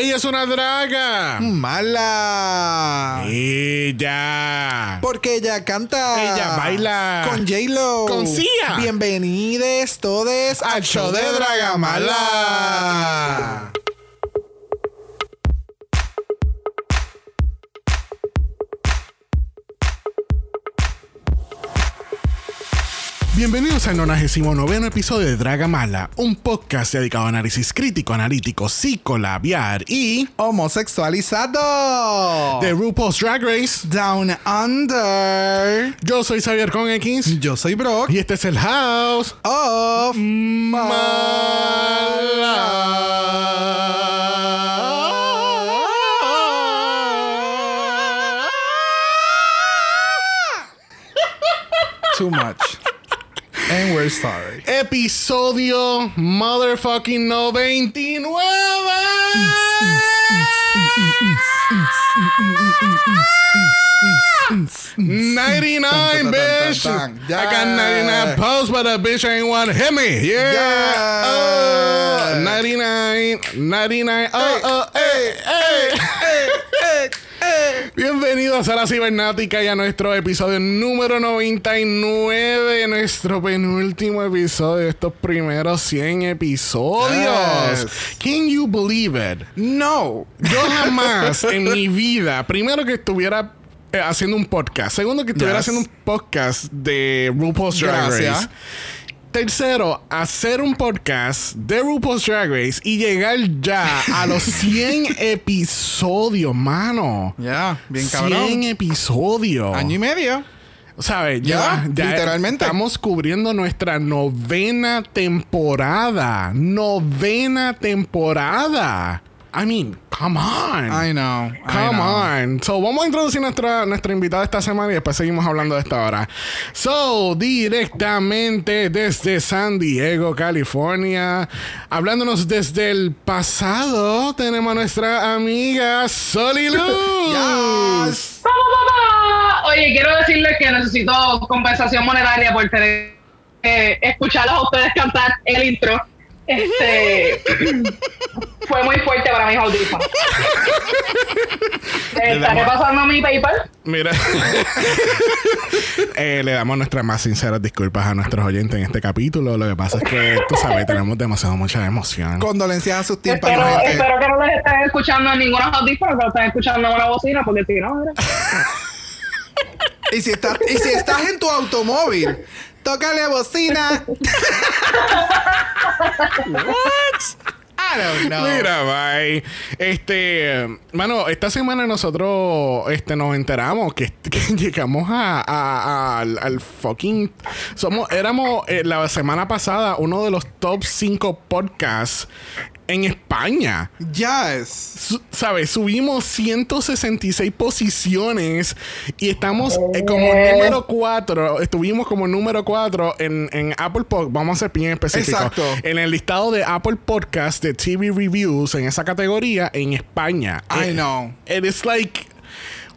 Ella es una draga. Mala. Ella. Porque ella canta. Ella baila. Con J-Lo. Con Sia. Bienvenidos todos Al show de Dragamala. Bienvenidos al 99 episodio de Dragamala, un podcast dedicado a análisis crítico, analítico, psicolabiar y Homosexualizado. de RuPaul's Drag Race. Down Under. Yo soy Xavier con X Yo soy Brock. y este es el House Of Too much. And we're sorry. Episodio motherfucking 99. 99, bitch. I got 99 posts, but a bitch ain't want to hit me. Yeah. Yeah. Oh, 99, 99. Oh, oh, hey, hey. Bienvenidos a la Cibernática y a nuestro episodio número 99, nuestro penúltimo episodio de estos primeros 100 episodios. Yes. Can you believe it? No. Yo jamás en mi vida, primero que estuviera eh, haciendo un podcast, segundo que estuviera Yes. haciendo un podcast de RuPaul's Drag Gracias. Tercero, hacer un podcast de RuPaul's Drag Race y llegar ya a los 100 episodios, mano. Ya, bien 100 cabrón. episodios. Año y medio. ¿Sabes? Ya, Ya, ya literalmente. Estamos cubriendo nuestra novena temporada. Novena temporada. I mean, come on. I know. I Come know. on. So, vamos a introducir nuestra, nuestra invitada esta semana y después seguimos hablando de esta hora. So, directamente desde San Diego, California, hablándonos desde el pasado, tenemos a nuestra amiga Solilu. Yes. ¡Pa, pa, pa! Oye, quiero decirles que necesito compensación monetaria por tener eh, escucharlos a ustedes cantar el intro. Este fue muy fuerte para mis audífonos. Estaré pasando mi PayPal. Mira, Eh, le damos nuestras más sinceras disculpas a nuestros oyentes en este capítulo. Lo que pasa es que, tú sabes, tenemos demasiado mucha emoción. Condolencias a sus tímpanos, Espero, gente. espero que no les estén escuchando en ninguno audífonos, que lo estén escuchando en una bocina, porque si no, mira. Y si estás, y si estás en tu automóvil, tócale bocina. I don't know. Mira, bye. Este, mano, esta semana nosotros este, nos enteramos que, que llegamos a, a- a- al, al fucking. Somos, éramos eh, la semana pasada uno de los top 5 podcasts en España. Yes. Su- ¿Sabes? Subimos 166 posiciones y estamos eh, como número 4. Estuvimos como número 4 en, en Apple Podcast. Vamos a ser bien específicos. Exacto. En el listado de Apple Podcast de TV Reviews en esa categoría en España. I Eh, know. And it's like.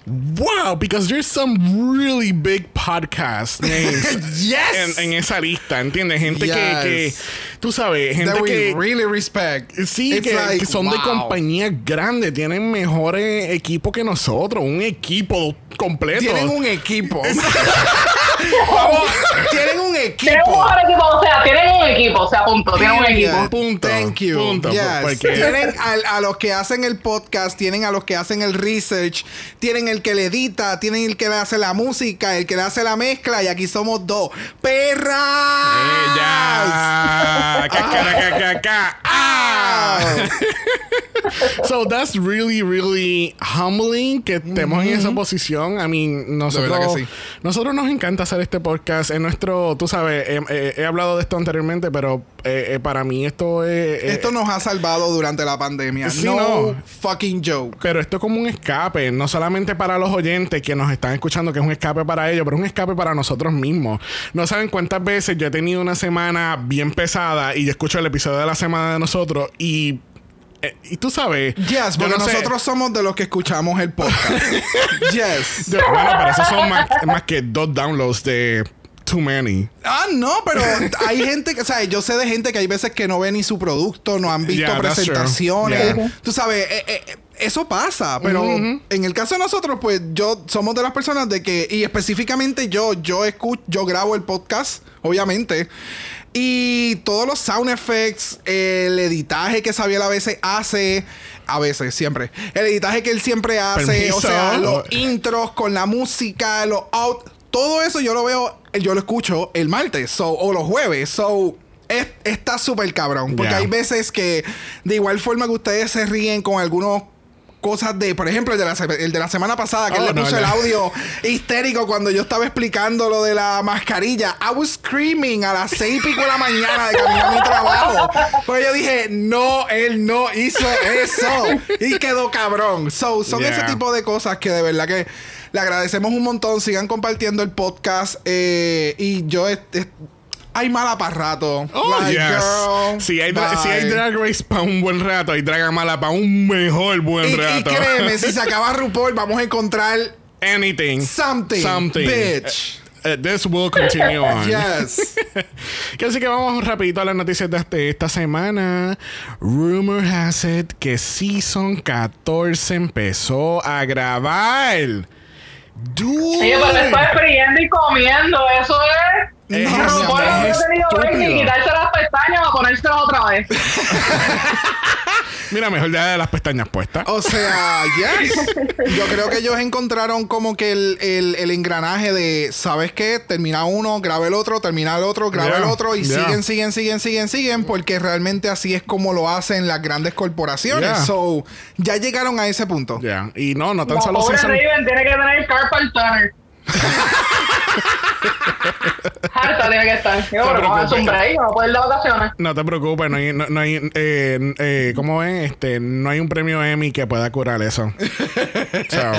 Wow, because there's some really big podcast names Yes. en, en esa lista, ¿entiendes? Gente que, Yes. que, tú sabes, gente That we que, really respect. Sí, que, like, que son de wow. compañías grandes, tienen mejores equipos que nosotros, un equipo completo. Tienen un equipo. Tienen un Tienen un equipo. mejor equipo, o sea, tienen un equipo, o sea, punto, tienen un equipo. Punto. Thank you. Punto, Yes. porque- Tienen al- a, los que hacen el podcast, tienen a los que hacen el research, tienen el que le edita, tienen el que le hace la música, el que le hace la mezcla, y aquí somos dos. ¡Perras! Ella. Cacaracacaca. Ah. so that's really, really humbling que estemos en esa posición. I mean, nosotros, verdad que sí. nosotros nos encanta hacer este podcast. Es nuestro, tú sabes, he, hablado de esto anteriormente, pero eh, eh, para mí esto es. eh, Esto nos ha salvado durante la pandemia. Sí, no, no. fucking joke. Pero esto es como un escape, no solamente para los oyentes que nos están escuchando, que es un escape para ellos, pero un escape para nosotros mismos. No saben cuántas veces yo he tenido una semana bien pesada y yo escucho el episodio de la semana de nosotros y. eh, y tú sabes. Yes, porque no sé- nosotros somos de los que escuchamos el podcast. yes. de- bueno, pero esos son más, más que dos downloads de too many. Ah, no, pero hay gente que, o sea, yo sé de gente que hay veces que no ve ni su producto, no han visto Yeah, presentaciones. Yeah. Tú sabes, eh, eh, eso pasa, pero en el caso de nosotros, pues yo somos de las personas de que, y específicamente yo, yo escucho, yo grabo el podcast, obviamente. Y todos los sound effects, el editaje que Sabiel a veces hace, a veces, siempre. El editaje que él siempre hace, Permiso. o sea, los intros con la música, los out, todo eso yo lo veo, yo lo escucho el martes so, o los jueves. So, es- está súper cabrón. Porque Yeah. hay veces que, de igual forma que ustedes se ríen con algunos cosas de, por ejemplo, el de la, el de la semana pasada, que Oh, él le no, puso el audio histérico cuando yo estaba explicando lo de la mascarilla. I was screaming a las seis y pico de la mañana de camino a mi trabajo. Pues yo dije, no, él no hizo eso. Y quedó cabrón. So, son Yeah. ese tipo de cosas que de verdad que le agradecemos un montón. Sigan compartiendo el podcast. eh, y yo, es- es- hay mala para rato. Oh, Like, yes. girl, si, hay si. Drag Race para un buen rato, hay Dragamala para un mejor buen Y, y rato. créeme, si se acaba RuPaul, vamos a encontrar Anything. something. Something. Bitch. Uh, this will continue on. Yes. Que así que vamos rapidito a las noticias de este- esta semana. Rumor has it que Season 14 empezó a grabar. Dude. Oye, pero después friendo y comiendo, eso es. Es No, no puedo es ni quitarse las pestañas o ponérselas otra vez. Mira, mejor ya de las pestañas puestas. O sea, yes. Yo creo que ellos encontraron como que el, el- el engranaje de, ¿sabes qué? Termina uno, graba el otro, termina el otro, graba Yeah, el otro y yeah. siguen, siguen, siguen, siguen, siguen, porque realmente así es como lo hacen las grandes corporaciones. Yeah. So, ya llegaron a ese punto. Ya. Y no, no tan La solo pobre season. Raven tiene que tener carpal tunnel. Harta tiene que estar. Yo, pero vamos a hacer un break, vamos a poder de vacaciones. No te preocupes, no hay, no, no hay, eh, eh, ¿cómo ven? Este, no hay un premio Emmy que pueda curar eso. So,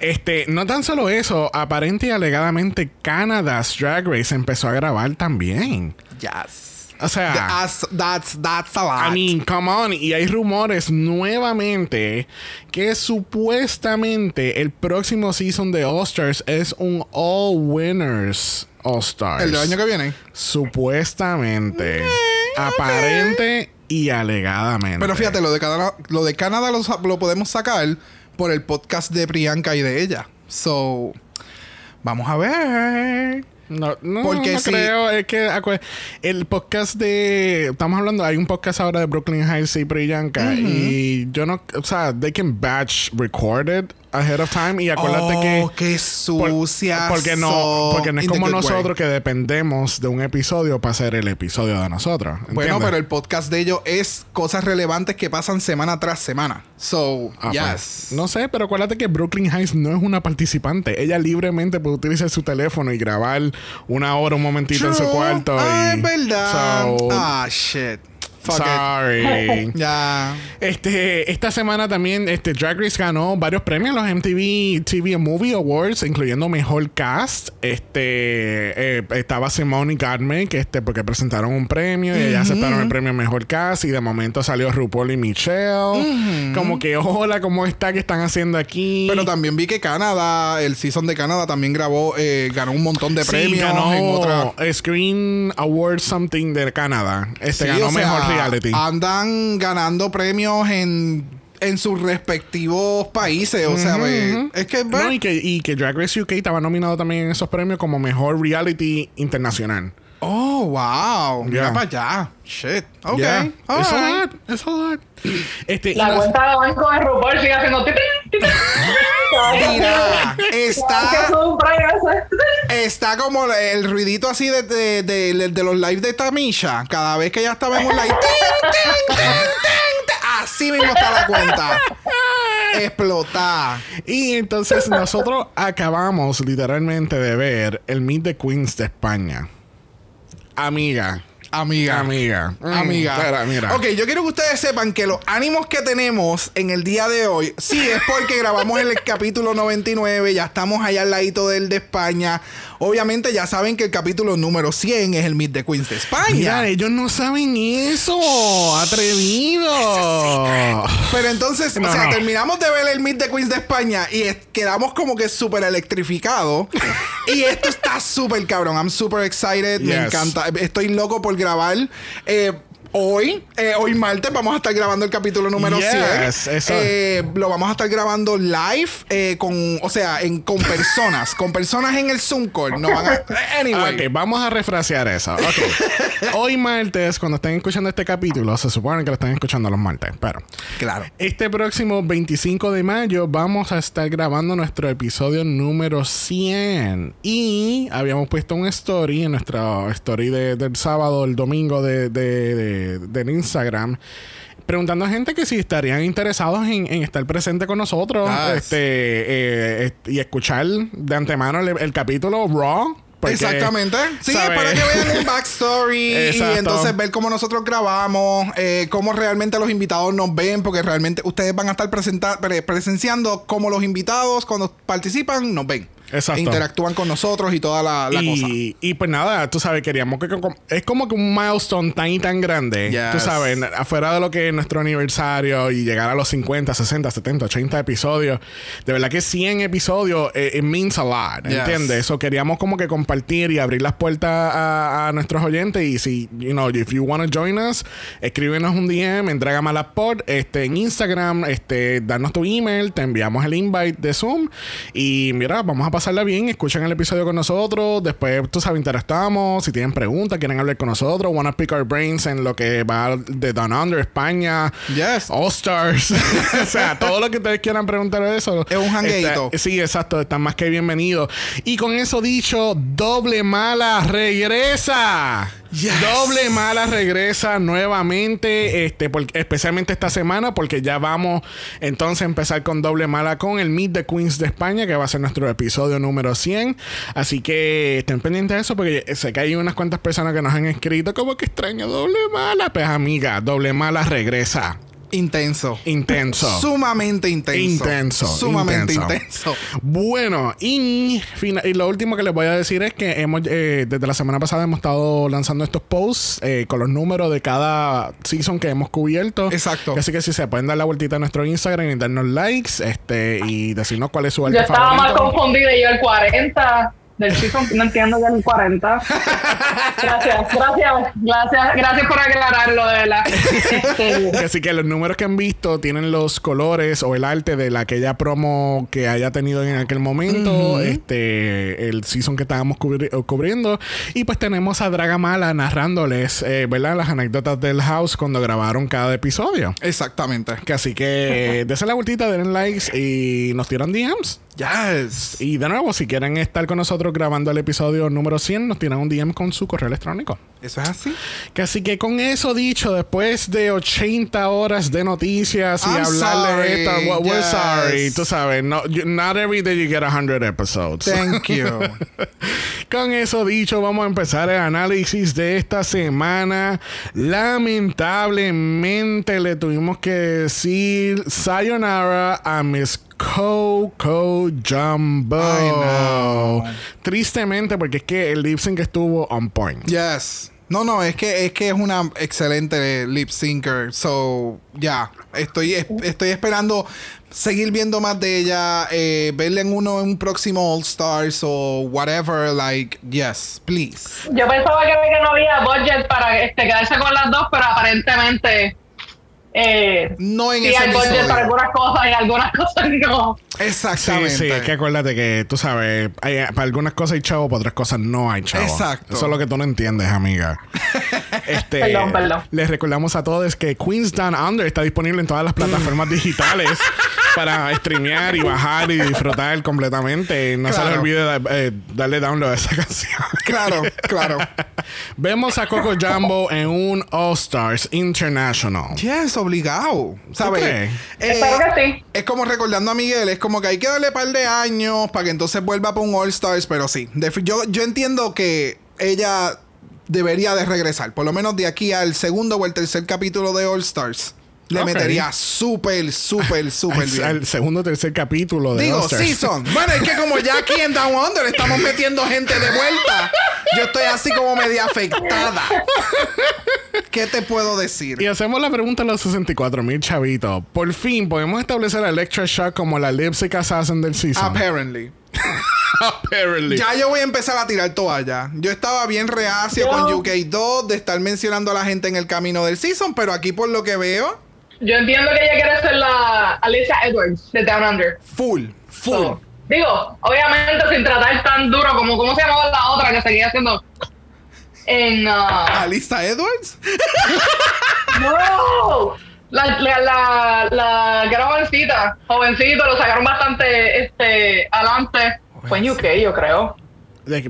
este, no tan solo eso, aparente y alegadamente Canada's Drag Race empezó a grabar también. Yes. O sea, That's, that's, that's a lot. I mean, come on. Y hay rumores nuevamente que supuestamente el próximo season de All Stars es un All Winners All Stars. el del año que viene. Supuestamente. Aparente y alegadamente. Pero fíjate, lo de Canadá, lo de Canadá lo podemos sacar por el podcast de Priyanka y de ella. So, vamos a ver. No, no, Porque no si- creo. Es que el podcast de. Estamos hablando. Hay un podcast ahora de Brooklyn Heights y. Y yo no. O sea, they can batch record it ahead of time. Y acuérdate oh, que. qué por- sucia. porque no, porque no es como way. nosotros que dependemos de un episodio para hacer el episodio de nosotros. Bueno, pero el podcast de ellos es cosas relevantes que pasan semana tras semana. So, Ah, yes. pues, no sé, pero acuérdate que Brooklyn Heights no es una participante. Ella libremente puede utilizar su teléfono y grabar una hora, un momentito en su cuarto. Ah, y, es verdad. So, ah, shit. Fuck sorry. Ya. Este, esta semana también este, Drag Race ganó varios premios los MTV TV and Movie Awards, incluyendo Mejor Cast. Este, eh, estaba Simone y Carmen, que este, porque presentaron un premio y ellas aceptaron el premio Mejor Cast. Y de momento salió RuPaul y Michelle. Como que, hola, ¿cómo está? ¿Qué están haciendo aquí? Pero también vi que Canadá, el season de Canadá también grabó, eh, ganó un montón de Sí, premios ganó en otra. Screen Award Something de Canadá. Este Sí, ganó o sea, Mejor Reality. Andan ganando premios en, en sus respectivos países. O sea, es que No, y que, y que Drag Race UK estaba nominado también en esos premios como Mejor Reality Internacional. Oh, wow. Mira Yeah. para allá. Shit. Ok. Yeah. all It's a lot. It's a lot. Este, La cuenta de banco de RuPaul sigue haciendo. Mira, está, está como el ruidito así de, de, de- de los lives de Tamisha. Cada vez que ella estaba en un live. Así mismo está la cuenta. Explotar. y entonces nosotros acabamos literalmente de ver el Meet the Queens de España. Amiga. Amiga. Amiga. Mm, Amiga. espera, mira. Ok, yo quiero que ustedes sepan que los ánimos que tenemos en el día de hoy, sí, es porque grabamos el capítulo 99, ya estamos allá al ladito del de España. Obviamente ya saben que el capítulo número 100 es el Meet the Queens de España. Mira, ellos no saben eso. Atrevido. Pero entonces, No, o sea, no. terminamos de ver el Meet the Queens de España y quedamos como que súper electrificados. y esto está súper cabrón. I'm super excited. Me encanta. Estoy loco por grabar. Eh, Hoy, eh, hoy martes, vamos a estar grabando el capítulo número Yes, 100. eso. Eh, lo vamos a estar grabando live eh, con, o sea, en, con personas, con personas en el Zoom call. No van a, anyway. Ok, vamos a refrasear eso. Ok. Hoy martes, cuando estén escuchando este capítulo, se supone que lo están escuchando los martes, pero Claro. este próximo 25 de mayo vamos a estar grabando nuestro episodio número 100. Y habíamos puesto un story en nuestra story de- del sábado, el domingo de, de- de- del Instagram. Preguntando a gente que si estarían interesados en, en estar presente con nosotros Yes. este, eh, y escuchar de antemano el, el capítulo Raw. porque, Exactamente. Sí, para que vean un backstory y entonces ver cómo nosotros grabamos, eh, cómo realmente los invitados nos ven, porque realmente ustedes van a estar presenta- pre- presenciando cómo los invitados cuando participan nos ven. Exacto. Interactúan con nosotros y toda la, la cosa. y, y pues nada, tú sabes, queríamos que, es como que un milestone tan y tan grande, Yes. tú sabes, afuera de lo que es nuestro aniversario y llegar a los 50, 60, 70, 80 episodios. De verdad que 100 episodios, eh, it means a lot, Yes. ¿entiendes? Eso queríamos como que compartir y abrir las puertas a, a nuestros oyentes y si, you know, if you want to join us, escríbenos un DM, entrega Malapod, este, en Instagram, este, darnos tu email, te enviamos el invite de Zoom y mira, vamos a pasarla bien, escuchen el episodio con nosotros, después, tú sabes, interactuamos, si tienen preguntas, quieren hablar con nosotros, wanna pick our brains en lo que va de Down Under, España, Yes. All Stars, o sea, todo lo que ustedes quieran preguntar de eso. Es un jangueito. Sí, exacto, están más que bienvenidos. Y con eso dicho, Doble Mala regresa. Doble Mala regresa nuevamente, este, porque- especialmente esta semana, porque ya vamos entonces a empezar con Doble Mala con el Meet the Queens de España, que va a ser nuestro episodio número 100. Así que estén pendientes de eso, porque sé que hay unas cuantas personas que nos han escrito como que extraño Doble Mala. Pues amiga, Doble Mala regresa. Intenso. Intenso. Sumamente intenso. Intenso, Sumamente intenso. intenso. Bueno, y, fina- y lo último que les voy a decir es que hemos eh, desde la semana pasada hemos estado lanzando estos posts eh, con los números de cada season que hemos cubierto. Exacto. Así que si se pueden dar la vueltita a nuestro Instagram y darnos likes este y decirnos cuál es su arte Yo estaba más confundida y yo el 40 del season, no entiendo ya el 40. Gracias, gracias, gracias, gracias por aclararlo, de verdad. Este, Así que los números que han visto tienen los colores o el arte de la aquella promo que haya tenido en aquel momento, este, el season que estábamos cubri- eh, cubriendo. Y pues tenemos a Dragamala narrándoles, eh, ¿verdad? Las anécdotas del house cuando grabaron cada episodio. Exactamente. Que así que dense la vueltita, den likes y nos tiran DMs. Yes. Y de nuevo, si quieren estar con nosotros grabando el episodio número 100, nos tiran un DM con su correo electrónico. Eso es así. Que así que con eso dicho, después de 80 horas de noticias y I'm hablar de sorry, esta, well, we're sorry, tú sabes, no, you- not every day you get 100 episodes. Thank you. Con eso dicho, vamos a empezar el análisis de esta semana. Lamentablemente le tuvimos que decir sayonara a Miss Coco Jumbo. I know. Tristemente, porque es que el lip sync estuvo on point. Yes. No, no, es que es que es una excelente lip syncer. So, ya. Estoy, es- estoy esperando seguir viendo más de ella. eh, verla en uno en un próximo All Stars o whatever. Like, yes, please. yo pensaba que, que no había budget para este, quedarse con las dos, pero aparentemente eh, No en sí ese episodio. para algunas cosas y algunas cosas no. Sí, Exactamente. sí, es que acuérdate que tú sabes, hay- para algunas cosas hay chavo, para otras cosas no hay chavo. Exacto. Eso es lo que tú no entiendes, amiga. este, Perdón, perdón. Les recordamos a todos que Queens Down Under está disponible en todas las plataformas digitales para streamear y bajar y disfrutar completamente. No se les olvide da- eh, darle download a esa canción. Claro, claro. Vemos a Coco Jumbo en un All Stars International. Yes, obligado. ¿Sabes? Eh, Espero que sí. Es como recordando a Miguel, es como que hay que darle par de años para que entonces vuelva para un All Stars, pero sí. Defi- Yo, yo entiendo que ella debería de regresar, por lo menos de aquí al segundo o el tercer capítulo de All Stars. Le metería súper, súper, súper Al, bien. al segundo o tercer capítulo de Digo, season. Bueno, es que como ya aquí en Down Under estamos metiendo gente de vuelta, yo estoy así como media afectada. ¿Qué te puedo decir? Y hacemos la pregunta a los 64 mil chavitos. Por fin, ¿podemos establecer a Electra Shock como la lip sync assassin del season? Apparently. Apparently. Ya yo voy a empezar a tirar toalla. Yo estaba bien reacio Yo- con UK2 de estar mencionando a la gente en el camino del season, pero aquí por lo que veo, Yo entiendo que ella quiere ser la Alicia Edwards de Down Under. full, full. So, digo, obviamente sin tratar tan duro como cómo se llamaba la otra que seguía haciendo en ah, Alisa Edwards. no la, la, la, la jovencita, jovencito, lo sacaron bastante este adelante. Fue en UK, yo creo.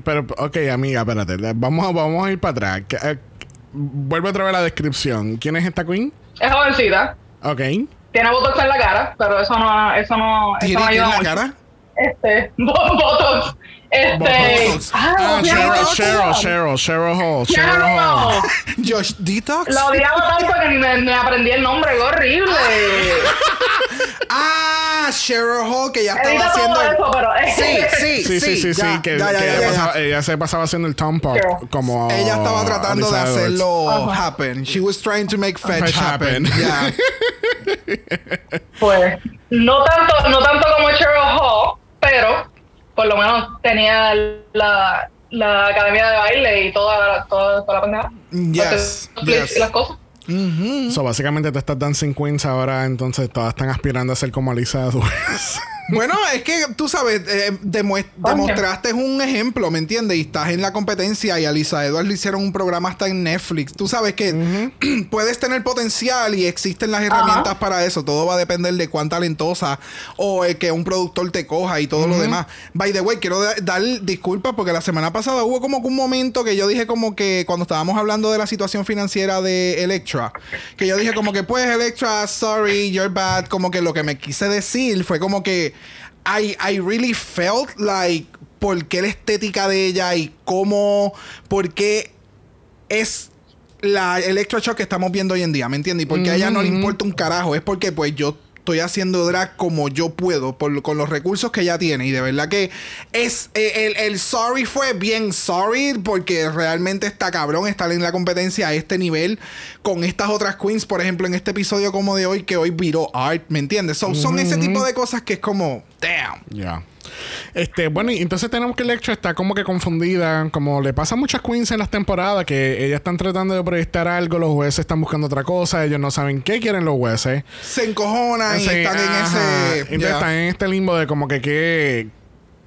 Pero, ok, amiga, espérate. Vamos, a- vamos a ir para atrás. Eh, vuelve otra vez la descripción. ¿Quién es esta queen? Es jovencita, Ok. tiene botox en la cara, pero eso no, eso no, eso ¿Tiene no aquí en ayuda la mucho. cara? Este, bo- botox. Este, Botox. ah, Ah, Cheryl. Cheryl, Cheryl, Cheryl Hall. Cheryl. Hall. Josh Detox. La odiaba tanto que ni me, me aprendí el nombre, qué horrible. Ah, Cheryl Hall, que ya estaba haciendo. el- eso, pero Sí, sí, Sí, sí, sí, sí. ya, que, ya, ya, que ya, ella, ya. pasaba- ella se pasaba haciendo el tom pop Cheryl. como. Ella estaba tratando de hacerlo Ajá. happen. She was trying to make fetch, Fetch happen. happen. Yeah. Pues, no tanto, no tanto como Cheryl Hall, pero por lo menos tenía la, la academia de baile y toda, toda, toda la pendeja. Yes, Los clips yes. Cosas. So, básicamente, te estas Dancing Queens ahora, entonces todas están aspirando a ser como Alisa Edwards. Bueno, es que tú sabes, eh, demostraste un ejemplo, ¿me entiendes? Y estás en la competencia y a Lisa Edwards le hicieron un programa hasta en Netflix. Tú sabes que puedes tener potencial y existen las herramientas para eso. Todo va a depender de cuán talentosa o eh, que un productor te coja y todo lo demás. By the way, quiero da- dar disculpas porque la semana pasada hubo como que un momento que yo dije como que cuando estábamos hablando de la situación financiera de Electra, que yo dije como que pues Electra, sorry, you're bad, como que lo que me quise decir fue como que I, I really felt like por qué la estética de ella y cómo, por qué es la electroshock que estamos viendo hoy en día, ¿me entiendes? Y porque a ella no le importa un carajo, es porque pues yo estoy haciendo drag como yo puedo, por, con los recursos que ella tiene. Y de verdad que es eh, el, el sorry fue bien sorry, porque realmente está cabrón estar en la competencia a este nivel con estas otras queens, por ejemplo, en este episodio como de hoy, que hoy viró art, ¿me entiendes? So, Son ese tipo de cosas que es como, damn. Ya. Este, bueno, y entonces tenemos que Electra está como que confundida, como le pasa a muchas queens en las temporadas, que ellas están tratando de proyectar algo, los jueces están buscando otra cosa, ellos no saben qué quieren los jueces. Se encojonan y Sí, están en ese... Entonces están en este limbo de como que qué,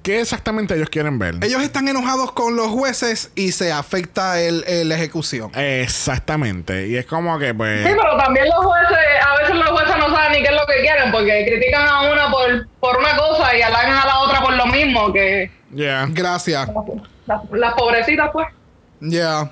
qué exactamente ellos quieren ver. Ellos están enojados con los jueces y se afecta el, el- la ejecución. Exactamente. Y es como que pues... Sí, pero también los jueces, a veces los jueces no saben ni qué es que porque critican a una por, por una cosa y halagan a la otra por lo mismo, que Ya. Gracias. las, las pobrecitas, pues, Ya.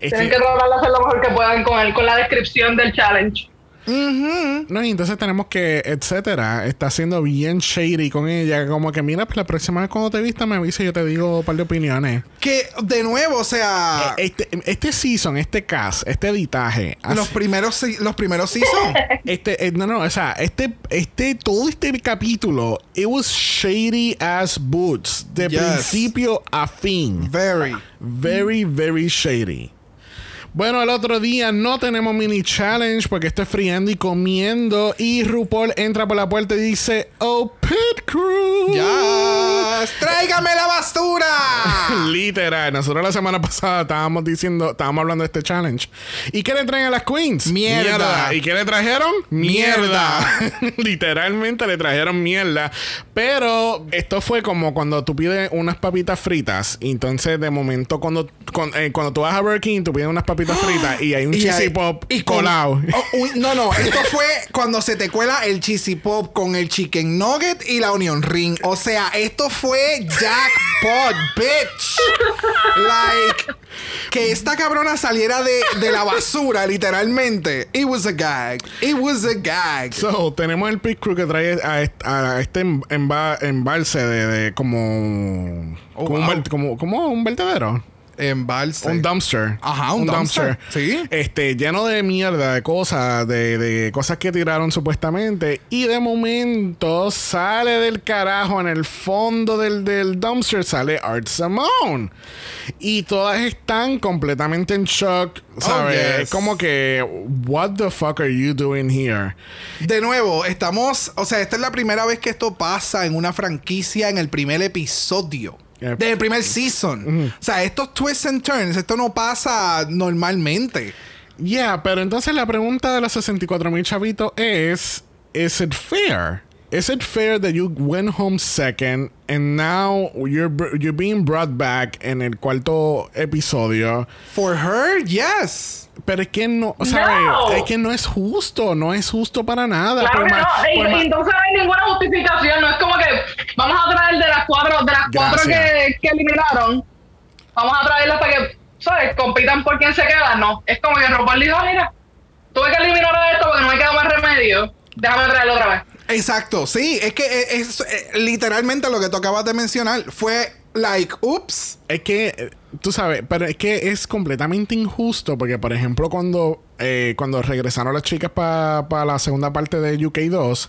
Este- tienen que tratar de hacer lo mejor que puedan con, el, con la descripción del challenge. No, y entonces tenemos que, etcétera, está siendo bien shady con ella. Como que, mira, pues la próxima vez cuando te vista me avisa y yo te digo un par de opiniones. Que de nuevo, o sea, Este, este season, este cast, este editaje. los primeros los primeros seasons. este, eh, no, no, o sea, este, este, todo este capítulo, it was shady as boots. De Yes. principio a fin. Very. Very, very shady. Bueno, el otro día no tenemos mini challenge porque estoy friendo y comiendo. Y RuPaul entra por la puerta y dice: Oh, Pit Crew. Ya. ¡Tráigame la basura! Literal. Nosotros la semana pasada estábamos diciendo, estábamos hablando de este challenge. ¿Y qué le traen a las queens? Mierda. ¿Y qué le trajeron? Mierda. Literalmente le trajeron mierda. Pero esto fue como cuando tú pides unas papitas fritas. Entonces, de momento, cuando, eh, cuando tú vas a Burger King, tú pides unas papitas fritas y hay un cheesy pop y con- colado. Oh, uy, no, no, esto fue cuando se te cuela el cheesy pop con el chicken nugget y la onion ring. O sea, esto fue jackpot, bitch. Like, que esta cabrona saliera de, de la basura, literalmente. It was a gag. It was a gag. So, tenemos el pit crew que trae a, est- a este em- emba- embalse de, de como, Oh, como, un wow. como, como un vertedero. Embalse. Un dumpster. Ajá, un dumpster. Sí. Este, lleno de mierda, de cosas, de, de cosas que tiraron supuestamente. Y de momento sale del carajo en el fondo del, del dumpster, sale Art Simone. Y todas están completamente en shock. ¿Sabes? yes. Como que, what the fuck are you doing here? De nuevo, estamos. O sea, esta es la primera vez que esto pasa en una franquicia en el primer episodio. Yep. Del primer season. O sea, estos twists and turns, esto no pasa normalmente. Yeah, pero entonces la pregunta de los 64 mil chavitos es: ¿Is it fair? Is it fair that you went home second and now you're you're being brought back en el cuarto episodio? For her, yes. Pero es que no, ¿sabes? No. Es que no es justo, no es justo para nada. Claro Por que no. Y- por y más- entonces no hay ninguna justificación. No es como que vamos a traer de las cuatro, de las cuatro que, que eliminaron. Vamos a traerlas para que, ¿sabes? Compitan por quién se queda. No. Es como que RuPaul dijo, "Ah, mira, tuve que eliminar a esto porque no me queda más remedio. Déjame traerlo otra vez. Exacto, sí. Es que es, es- eh, literalmente lo que tú acabas de mencionar fue like, ups. Es que, eh, tú sabes, pero es que es completamente injusto porque, por ejemplo, cuando, eh, cuando regresaron las chicas para la segunda parte de UK2,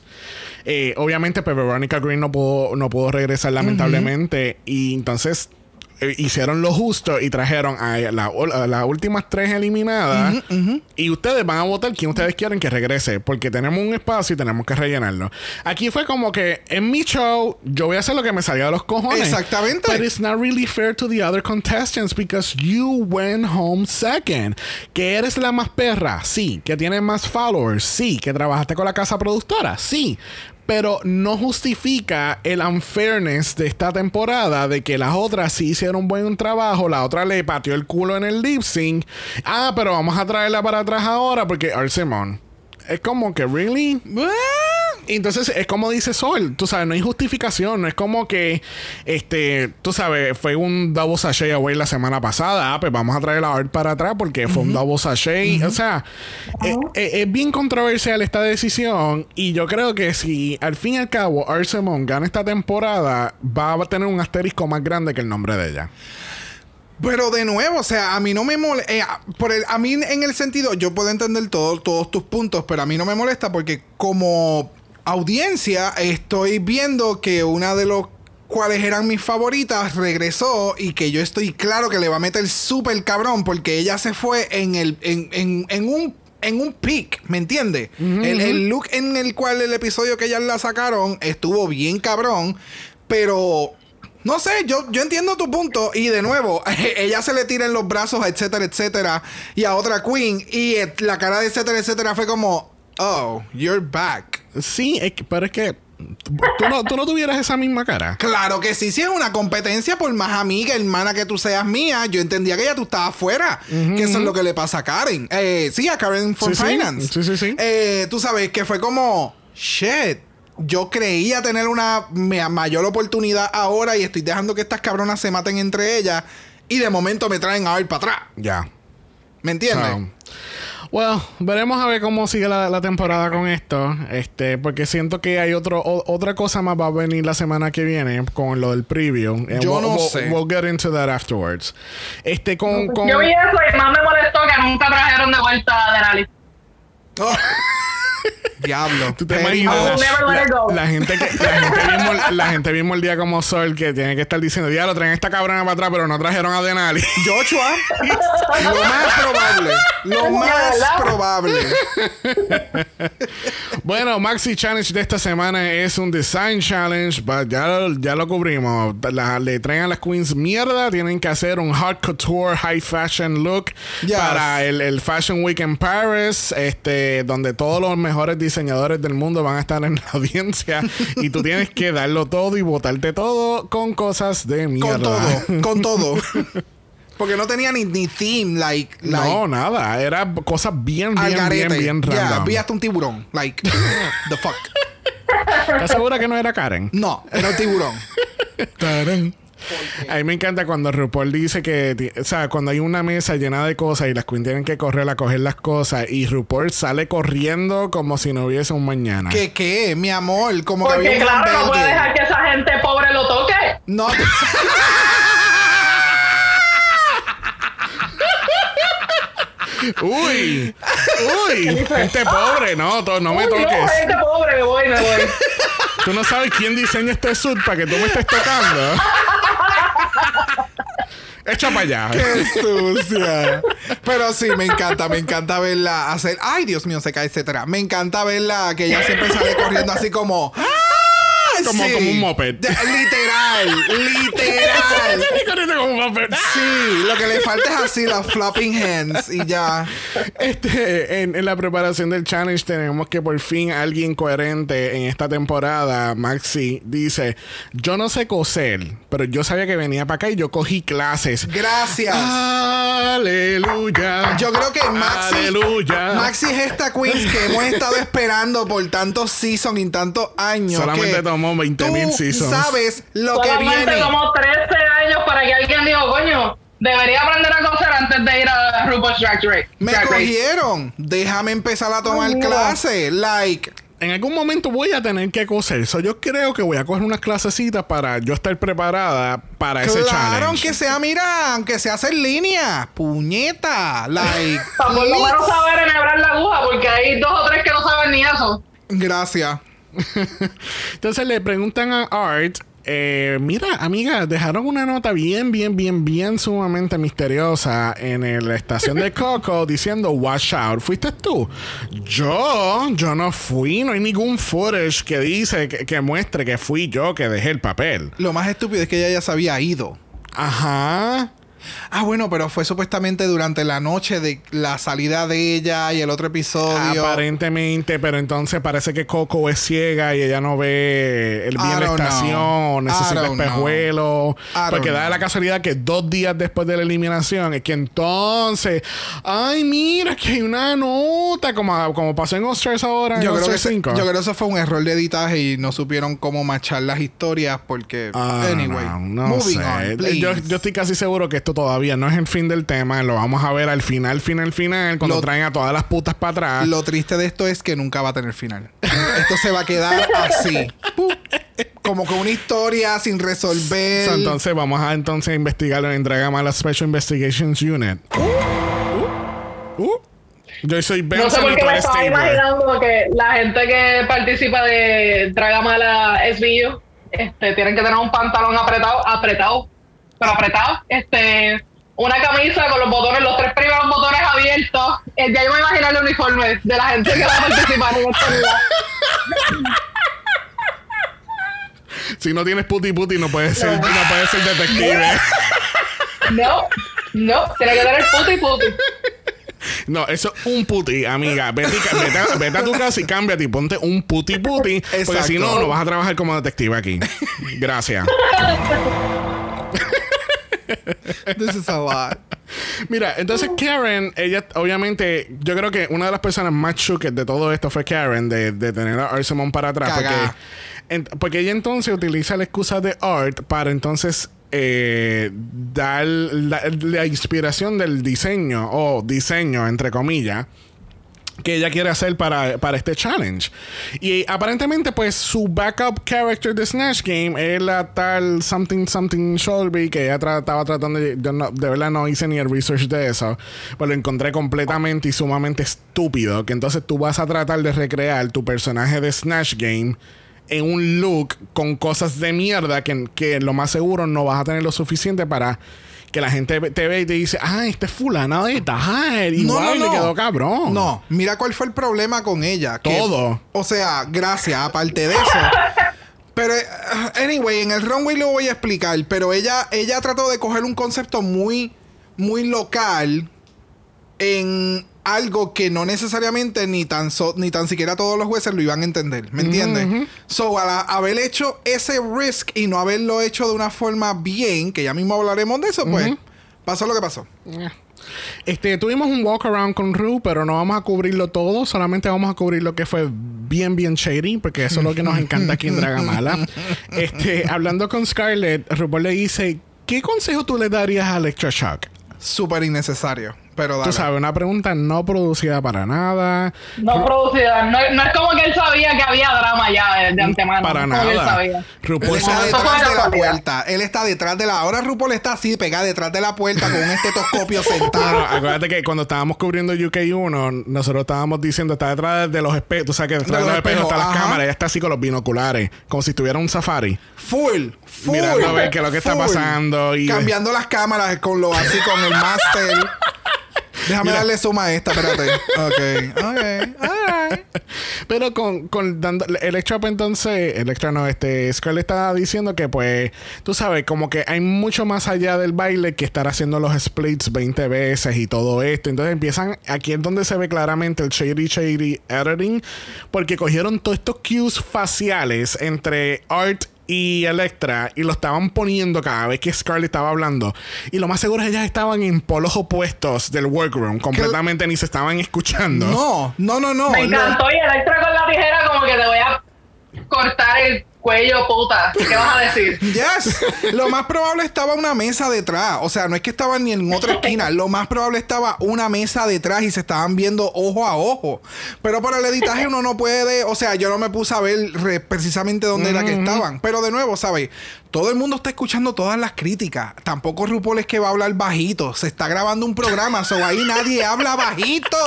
eh, obviamente pues, Veronica Green no pudo, no pudo regresar lamentablemente y entonces eh, hicieron lo justo y trajeron a, la- a las últimas tres eliminadas y ustedes van a votar quién ustedes quieren que regrese porque tenemos un espacio y tenemos que rellenarlo. Aquí fue como que en mi show yo voy a hacer lo que me salga de los cojones. Exactamente. But it's not really fair to the other contestants because you went home second. Que eres la más perra, sí. Que tienes más followers, sí. Que trabajaste con la casa productora, sí. Pero no justifica el unfairness de esta temporada de que las otras sí hicieron un buen trabajo, la otra le pateó el culo en el lip sync. Ah, pero vamos a traerla para atrás ahora porque Arsemon. Es como que, ¿really? Entonces es como dice Sol, tú sabes, no hay justificación, no es como que, este, tú sabes, fue un double sachet away la semana pasada, ah, pues vamos a traer la art para atrás porque fue un double sachet, o sea, eh, eh, es bien controversial esta decisión y yo creo que si al fin y al cabo Arsemon gana esta temporada, va a tener un asterisco más grande que el nombre de ella. Pero de nuevo, o sea, a mí no me molesta. por el, a mí en el sentido, yo puedo entender todo- todos tus puntos, pero a mí no me molesta porque como audiencia estoy viendo que una de los cuales eran mis favoritas regresó y que yo estoy claro que le va a meter súper cabrón porque ella se fue en el en, en- en un en un peak, ¿me entiendes? el, el look en el cual el episodio que ellas la sacaron estuvo bien cabrón, pero no sé, yo, yo entiendo tu punto. Y de nuevo, ella se le tira en los brazos, etcétera, etcétera. Y a otra queen. Y eh, la cara de etcétera, etcétera fue como, oh, you're back. Sí, es que- pero es que tú no, tú no tuvieras esa misma cara. Claro que sí, si es una competencia, por más amiga, hermana que tú seas mía, yo entendía que ya tú estabas fuera. Que eso es lo que le pasa a Karen. Eh, sí, a Karen for Sí, sí. Finance. Sí, sí, sí. Eh, tú sabes que fue como, shit. Yo creía tener una ma- mayor oportunidad ahora y estoy dejando que estas cabronas se maten entre ellas. Y de momento me traen a ver para atrás. Ya. ¿Me entiendes? So, well, veremos a ver cómo sigue la, la temporada con esto. Este, porque siento que hay otro, o- otra cosa más va a venir la semana que viene con lo del preview. And Yo we'll- no we'll- sé. We'll get into that afterwards. Este, con, con Yo vi eso y más me molestó que nunca trajeron de vuelta a Denali. Oh. Diablo. ¿Tú te Petty imaginas? La, la gente que, la gente bien mol- la gente bien mordida como Sol que tiene que estar diciendo, ya lo traen esta cabrona para atrás, pero no trajeron a Denali. Joshua. lo más probable. Lo más probable. Bueno, Maxi Challenge de esta semana es un Design Challenge. Ya, ya lo cubrimos. La- le traen a las queens mierda. Tienen que hacer un hot couture high fashion look Yes. para el, el Fashion Week en Paris, este, donde todos los mejores diseñadores del mundo van a estar en la audiencia. y tú tienes que darlo todo y botarte todo con cosas de mierda. Con todo. Con todo. Porque no tenía ni, ni theme, like. like No, nada. Era cosas bien, bien, bien, bien Ya, random. vi hasta un tiburón. Like, the fuck. ¿Estás segura que no era Karen? No, era un tiburón. A mí me encanta cuando RuPaul dice que, o sea, cuando hay una mesa llena de cosas y las queens tienen que correr a coger las cosas y RuPaul sale corriendo como si no hubiese un mañana. ¿Qué qué? Mi amor, como que Porque había un claro, no puede dejar que esa gente pobre lo toque. No. Uy, uy, gente pobre, no, to- no me Uy, no, toques. gente pobre, me voy, me voy. Tú no sabes quién diseña este suit para que tú me estés tocando. Echa para allá. ¡Qué sucia! Pero sí, me encanta, me encanta verla hacer. ¡Ay, Dios mío, se cae, etcétera! Me encanta verla que ella siempre sale corriendo así como. ¡Ah! Como- como un moped. De- literal, literal. Sí, lo que le falta es así las flopping hands y ya. Este, en, en la preparación del challenge tenemos que por fin alguien coherente en esta temporada, Maxi, dice, yo no sé coser, pero yo sabía que venía para acá y yo cogí clases. Gracias. Aleluya. Yo creo que Maxi, Aleluya. Maxi es esta queen que hemos estado esperando por tantos seasons y tantos años. Solamente que tomó 20,000 tú seasons. sabes lo que Solamente viene. como 13 años para que alguien diga, coño, debería aprender a coser antes de ir a RuPaul's Drag Race. Me Drag Race. cogieron. Déjame empezar a tomar mira. clase. Like, En algún momento voy a tener que coser. So, yo creo que voy a coger unas clasecitas para yo estar preparada para ese claro, challenge. aunque sea, mira, aunque se hace en línea. Puñeta. Like. Para por lo menos saber enhebrar la aguja, porque hay dos o tres que no saben ni eso. Gracias. Entonces le preguntan a Art, eh, mira, amiga, dejaron una nota bien, bien, bien, bien sumamente misteriosa en el- la estación de Coco diciendo watch out. ¿Fuiste tú? Yo, yo no fui. No hay ningún footage que dice, que, que muestre que fui yo que dejé el papel. Lo más estúpido es que ella ya se había ido. Ajá. Ah, bueno, pero fue supuestamente durante la noche de la salida de ella y el otro episodio. Aparentemente, pero entonces parece que Coco es ciega y ella no ve el bien la estación, know. necesita espejuelos. Porque da la casualidad que dos días después de la eliminación es que entonces, ay, mira que hay una nota, como, como pasó en Oscars ahora, en Yo creo, que Oscars ese- 5. yo creo que eso fue un error de editaje y no supieron cómo machar las historias porque... Ah, anyway, no, no moving sé. on, please. yo, yo estoy casi seguro que esto todavía no es el fin del tema. Lo vamos a ver al final, final, final, cuando Lo- traen a todas las putas para atrás. Lo triste de esto es que nunca va a tener final. esto se va a quedar así. Como con una historia sin resolver. So, entonces vamos a entonces investigarlo en Dragamala Special Investigations Unit. Uh, uh. Yo soy No sé por qué me estaba imaginando que la gente que participa de Dragamala SBU este, tienen que tener un pantalón apretado, apretado, pero apretado, este, una camisa con los botones, los tres primeros botones abiertos. Eh, ya yo me imagino el uniforme de la gente que va a participar en este lugar. Si no tienes puti puti no puedes ser, no puedes ser detective. No, no, tiene que tener puti puti. No, eso es un puti, amiga. Vete, vete a- vete a tu casa y cámbiate y ponte un puti puti. Porque si no, no vas a trabajar como detective aquí. Gracias. This is a lot. Mira, entonces Karen, ella obviamente, yo creo que una de las personas más shooked de todo esto fue Karen, de, de tener a Arsamon para atrás. Porque, en- porque ella entonces utiliza la excusa de Art para entonces eh, dar la, la inspiración del diseño, o diseño, entre comillas. Que ella quiere hacer para, para este challenge. Y aparentemente, pues, su backup character de Snatch Game es la tal Something Something Shelby, que ella tra- estaba tratando de. yo no- de verdad no hice ni el research de eso. Pero lo encontré completamente y sumamente estúpido. Que entonces tú vas a tratar de recrear tu personaje de Snatch Game en un look con cosas de mierda que, que lo más seguro no vas a tener lo suficiente para. Que la gente te ve y te dice, ah, este es fulana de tal. Y No, wow, no, le quedó cabrón. No, mira cuál fue el problema con ella. que- Todo. o sea, gracias, aparte de eso. Pero, eh, anyway, en el runway lo voy a explicar. Pero ella, ella trató de coger un concepto muy, muy local en algo que no necesariamente ni tan, so- ni tan siquiera todos los jueces lo iban a entender. ¿Me entiendes? So, al a- haber hecho ese risk y no haberlo hecho de una forma bien, que ya mismo hablaremos de eso, pues pasó lo que pasó. Este, tuvimos un walk around con Ru, pero no vamos a cubrirlo todo, solamente vamos a cubrir lo que fue bien, bien shady, porque eso es lo que nos encanta aquí en Dragamala. Este, hablando con Scarlett, RuPaul le dice, ¿qué consejo tú le darías a Electra Shock? Súper innecesario. Pero dale. Tú sabes, una pregunta no producida para nada. No producida. No, no es como que él sabía que había drama ya de, de antemano. Para no que él nada. sabía. RuPaul está detrás de la puerta. Él está detrás de la. Ahora RuPaul está así, pegada detrás de la puerta con un estetoscopio sentado. acuérdate que cuando estábamos cubriendo UK1, nosotros estábamos diciendo, está detrás de los espejos, tú sabes que detrás de, De los espejos están las ajá. cámaras, ella está así con los binoculares, como si estuviera un safari. Full, full. Mirando a ver qué es lo que está pasando y- Cambiando las cámaras con lo así con el máster. Déjame Mira. darle suma a esta, espérate. Ok, ok, alright. Pero con, con dando, el extra pues, entonces, el extra no, este, Scarlett está diciendo que pues, tú sabes, como que hay mucho más allá del baile que estar haciendo los splits 20 veces y todo esto. Entonces empiezan, aquí es donde se ve claramente el shady shady editing, porque cogieron todos estos cues faciales entre Art y Electra y lo estaban poniendo cada vez que Scarlett estaba hablando. Y lo más seguro es que ellas estaban en polos opuestos del workroom, completamente ni se estaban escuchando. No, no, no, no. Me encantó y Electra con la tijera como que te voy a cortar el cuello, puta. ¿Qué vas a decir? Yes. Lo más probable estaba una mesa detrás. O sea, no es que estaban ni en otra esquina. Lo más probable estaba una mesa detrás y se estaban viendo ojo a ojo. Pero para el editaje uno no puede. O sea, yo no me puse a ver re- precisamente dónde era que estaban. Pero de nuevo, ¿sabes? Todo el mundo está escuchando todas las críticas. Tampoco RuPaul es que va a hablar bajito. Se está grabando un programa. So ahí nadie habla bajito.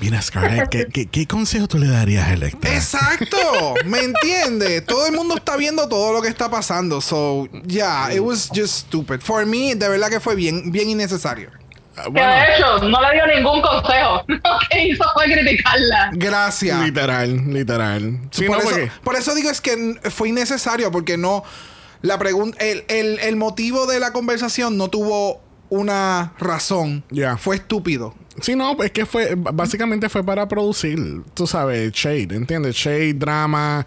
Mira, Scarlett, ¿qué, qué, qué consejo tú le darías a Electra? Exacto, ¿me entiendes? Todo el mundo está viendo todo lo que está pasando. So, yeah, it was just stupid. For me, de verdad que fue bien, bien innecesario. Ah, Que de hecho no le dio ningún consejo. Lo que hizo fue criticarla. Gracias. literal, literal. Sí, por, no, eso, porque- por eso digo es que fue innecesario porque no. La pregunta. El, el- el motivo de la conversación no tuvo una razón. Ya. Fue estúpido. Sí, no, es que fue, básicamente fue para producir, tú sabes, shade, ¿entiendes? Shade, drama.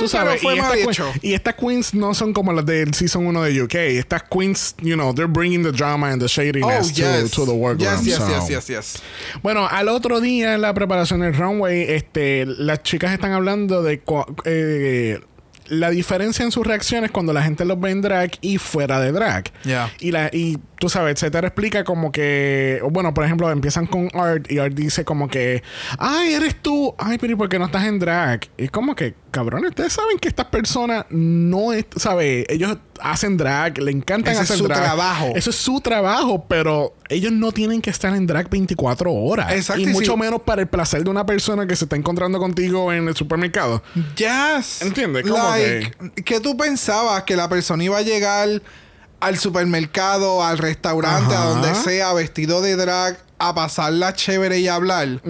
tú sabes, Eh, pero fue y, mal estas hecho. que- y estas queens no son como las del season 1 de UK. Estas queens, you know, they're bringing the drama and the Oh, shadiness yes. to, to the workroom. Yes, yes, so. yes, yes, yes. Bueno, al otro día en la preparación del runway, este, las chicas están hablando de eh, la diferencia en sus reacciones cuando la gente los ve en drag y fuera de drag. Ya. Y, la, y tú sabes, etcétera, explica como que, bueno, por ejemplo, empiezan con Art y Art dice como que, ay, eres tú, ay, pero ¿y por qué no estás en drag? Y es como que, cabrón, ustedes saben que estas personas no, es, ¿sabes? Ellos hacen drag, le encantan Ese es hacer su drag. trabajo. Eso es su trabajo, pero ellos no tienen que estar en drag 24 horas. Exacto, Y mucho sí. menos para el placer de una persona que se está encontrando contigo en el supermercado. Yes. ¿Entiendes? Like, ¿Qué tú pensabas? Que la persona iba a llegar al supermercado, al restaurante, a donde sea, vestido de drag, a pasarla chévere y a hablar.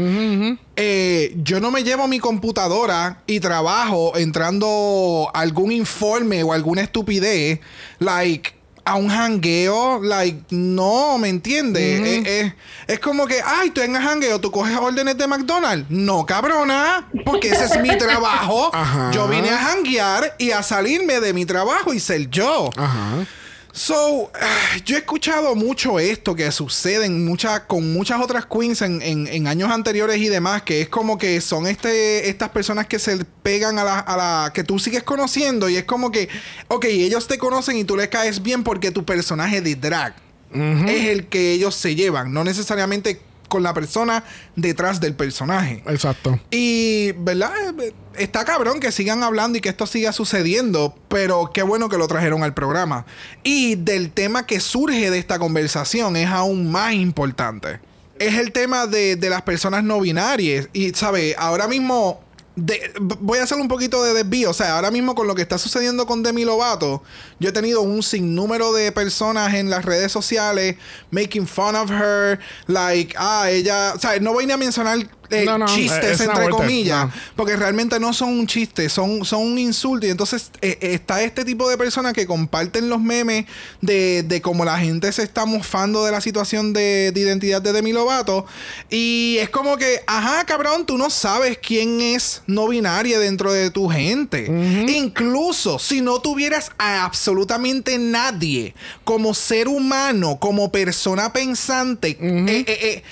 Eh, yo no me llevo mi computadora y trabajo entrando algún informe o alguna estupidez, like a un jangueo, like, no, ¿me entiendes? Eh, eh, es como que, ay, tú en el jangueo, tú coges órdenes de McDonald's. No, cabrona, porque ese es mi trabajo. Ajá. Yo vine a janguear y a salirme de mi trabajo y ser yo. Ajá. So, ah, yo he escuchado mucho esto que sucede en muchas, con muchas otras queens en, en- en años anteriores y demás, que es como que son este, estas personas que se pegan a la, a la que tú sigues conociendo y es como que, ok, ellos te conocen y tú les caes bien porque tu personaje de drag es el que ellos se llevan, no necesariamente con la persona detrás del personaje. Exacto. Y, ¿verdad? Está cabrón que sigan hablando y que esto siga sucediendo, pero qué bueno que lo trajeron al programa. Y del tema que surge de esta conversación es aún más importante. Es el tema de, de las personas no binarias. Y, ¿sabes? Ahora mismo... voy a hacer un poquito de desvío. O sea, ahora mismo con lo que está sucediendo con Demi Lovato, yo he tenido un sinnúmero de personas en las redes sociales making fun of her. Like, ah, ella. O sea, no voy ni a mencionar eh, No, no, chistes, entre comillas. no. Porque realmente no son un chiste, son, son un insulto. Y entonces eh, eh, está este tipo de personas que comparten los memes de, de cómo la gente se está mofando de la situación de, de identidad de Demi Lovato. Y es como que, ajá, cabrón, tú no sabes quién es no binaria dentro de tu gente. Incluso si no tuvieras a absolutamente nadie como ser humano, como persona pensante, eh, eh, eh,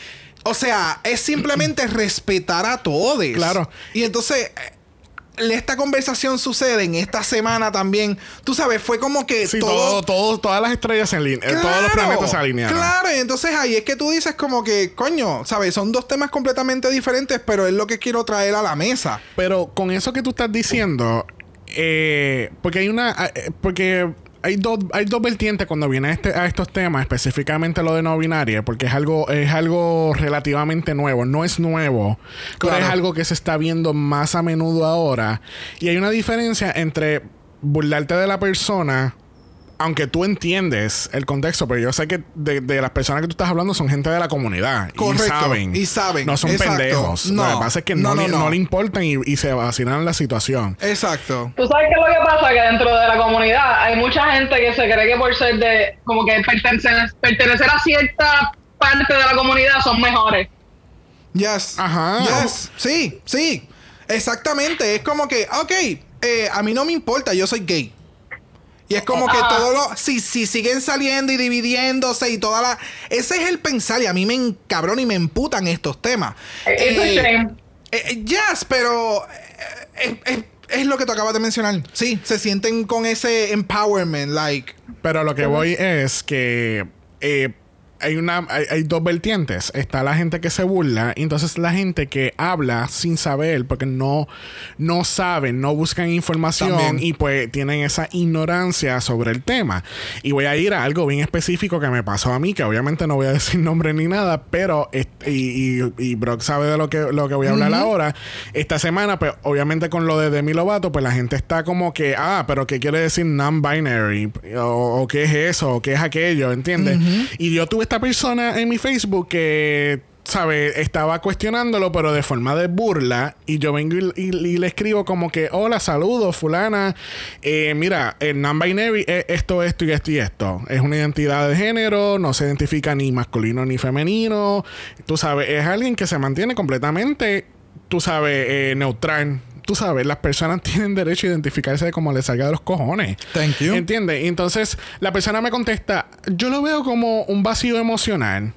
o sea, es simplemente respetar a todos. Claro. Y entonces, eh, esta conversación sucede en esta semana también. Tú sabes, fue como que Sí, todo, todo, todo, todas las estrellas se alinearon. todos los planetas se alinearon. Claro, y entonces ahí es que tú dices como que, coño, ¿sabes? Son dos temas completamente diferentes, pero es lo que quiero traer a la mesa. Pero con eso que tú estás diciendo, eh, porque hay una. eh, porque hay dos, hay dos vertientes cuando viene a, este, a estos temas, específicamente lo de no binaria, porque es algo, es algo relativamente nuevo. No es nuevo, pero es algo que se está viendo más a menudo ahora. Y hay una diferencia entre burlarte de la persona. Aunque tú entiendes el contexto, pero yo sé que de, de las personas que tú estás hablando son gente de la comunidad. Correcto, Y saben. y saben, No son exacto. pendejos. No, Lo que pasa es que no, no, no, le- no. no le importan y, y se vacilan la situación. Exacto. Tú sabes qué es lo que pasa, que dentro de la comunidad hay mucha gente que se cree que por ser de, como que pertenecer, pertenecer a cierta parte de la comunidad son mejores. Yes. Ajá. Yes. Sí, sí. Exactamente. Es como que, ok, eh, a mí no me importa, yo soy gay. Y es como que Ajá. todo lo. Si, si siguen saliendo y dividiéndose y toda la. Ese es el pensar. Y a mí me encabrona y me emputan estos temas. A Eh, shame. eh, eh, yes, pero. eh, eh, es lo que tú acabas de mencionar. Sí, se sienten con ese empowerment, like. Pero lo que voy es que eh, hay una hay, hay dos vertientes. Está la gente que se burla y entonces la gente que habla sin saber porque no no saben, no buscan información También. y pues tienen esa ignorancia sobre el tema. Y voy a ir a algo bien específico que me pasó a mí, que obviamente no voy a decir nombre ni nada, pero y, y, y Brock sabe de lo que lo que voy a hablar ahora. Esta semana, pues obviamente con lo de Demi Lovato, pues la gente está como que, ah, pero ¿qué quiere decir non-binary? O, o qué es eso, o qué es aquello, ¿entiendes? Y yo tuve esta persona en mi Facebook que ¿sabe? Estaba cuestionándolo, pero de forma de burla. Y yo vengo y, le escribo como que, hola, saludos, fulana. Eh, mira, el non-binary es esto, esto y esto y esto. Es una identidad de género, no se identifica ni masculino ni femenino. Tú sabes, es alguien que se mantiene completamente, tú sabes, eh, neutral. Tú sabes, las personas tienen derecho a identificarse como les salga de los cojones. Thank you. ¿Entiendes? Y entonces la persona me contesta, yo lo veo como un vacío emocional.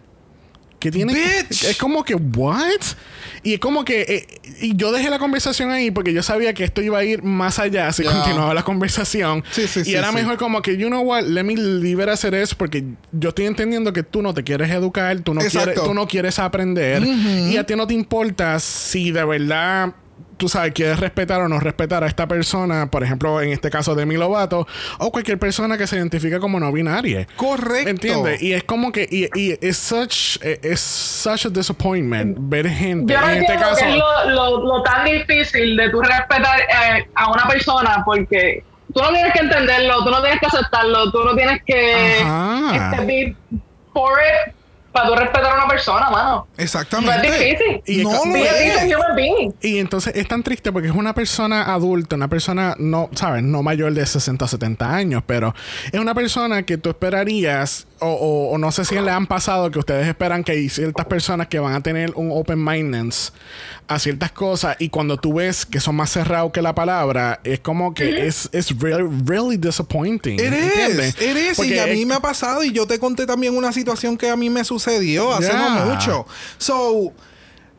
Que tiene que- Bitch. es como que what y es como que eh, y yo dejé la conversación ahí porque yo sabía que esto iba a ir más allá si continuaba la conversación Sí, sí, y sí, era sí. mejor como que you know what let me as it is porque yo estoy entendiendo que tú no te quieres educar tú no Exacto. quieres tú no quieres aprender y a ti no te importa si de verdad tú sabes, quieres respetar o no respetar a esta persona, por ejemplo, en este caso de mi Lovato, o cualquier persona que se identifica como no binaria. Correcto. ¿Entiendes? Y es como que, y, y es such, eh, es such a disappointment ver gente, Yo en este caso, que es lo, lo, lo tan difícil de tú respetar eh, a una persona porque tú no tienes que entenderlo, tú no tienes que aceptarlo, tú no tienes que Ajá. este, be for it para tú respetar a una persona, mano. No Exactamente. es difícil. Y no lo es. human being. Y entonces es tan triste porque es una persona adulta, una persona no, ¿sabes? No mayor de 60 o 70 años, pero es una persona que tú esperarías, o, o- o no sé si le han pasado, que ustedes esperan que hay ciertas personas que van a tener un open mindedness a ciertas cosas y cuando tú ves que son más cerrados que la palabra, es como que es, es really, really disappointing. It ¿entiendes? is, it is. Porque Y a mí me ha pasado y yo te conté también una situación que a mí me sucedió hace Yeah. no mucho. So,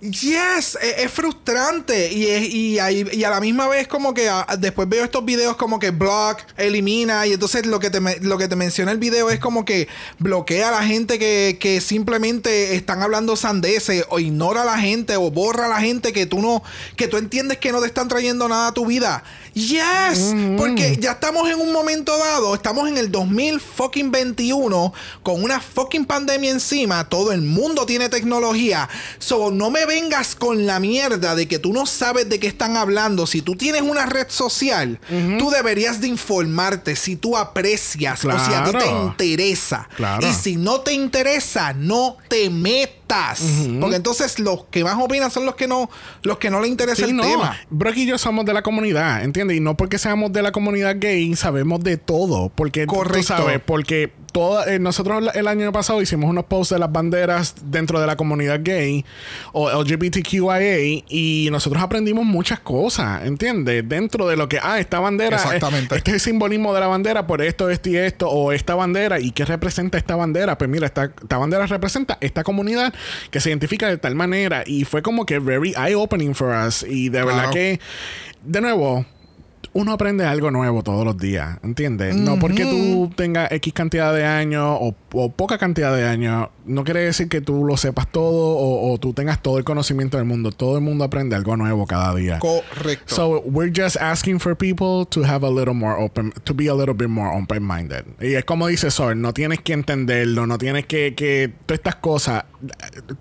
yes, e- es, frustrante y, es- y, ahí- y a la misma vez como que después veo estos videos como que block, elimina y entonces lo que te, lo que te menciona el video es como que bloquea a la gente que, que simplemente están hablando sandeces o ignora a la gente o borra a la gente que tú no, que tú entiendes que no te están trayendo nada a tu vida. Yes, porque ya estamos en un momento dado, estamos en el 2021 con una fucking pandemia encima, todo el mundo tiene tecnología. So no me vengas con la mierda de que tú no sabes de qué están hablando. Si tú tienes una red social, tú deberías de informarte si tú aprecias o si a ti te interesa. Claro. Y si no te interesa, no te metas. Porque entonces los que más opinan son los que no, los que no le interesa Sí, el no. tema. Brock y yo somos de la comunidad, ¿entiendes? Y no porque seamos de la comunidad gay sabemos de todo. Porque tú Correcto. sabes, porque toda, eh, nosotros el año pasado hicimos unos posts de las banderas dentro de la comunidad gay o LGBTQIA y nosotros aprendimos muchas cosas, ¿entiendes? Dentro de lo que, ah, esta bandera, Exactamente. este es el simbolismo de la bandera por esto, esto y esto, o esta bandera, ¿y qué representa esta bandera? Pues mira, esta, esta bandera representa esta comunidad que se identifica de tal manera y fue como que very eye-opening for us y de verdad que, de nuevo, uno aprende algo nuevo todos los días, ¿entiendes? No porque tú tengas X cantidad de años o, o poca cantidad de años, no quiere decir que tú lo sepas todo o, o tú tengas todo el conocimiento del mundo. Todo el mundo aprende algo nuevo cada día. Correcto. So we're just asking for people to have a little more open, to be a little bit more open minded. Y es como dice Sol, no tienes que entenderlo, no tienes que, que todas estas cosas,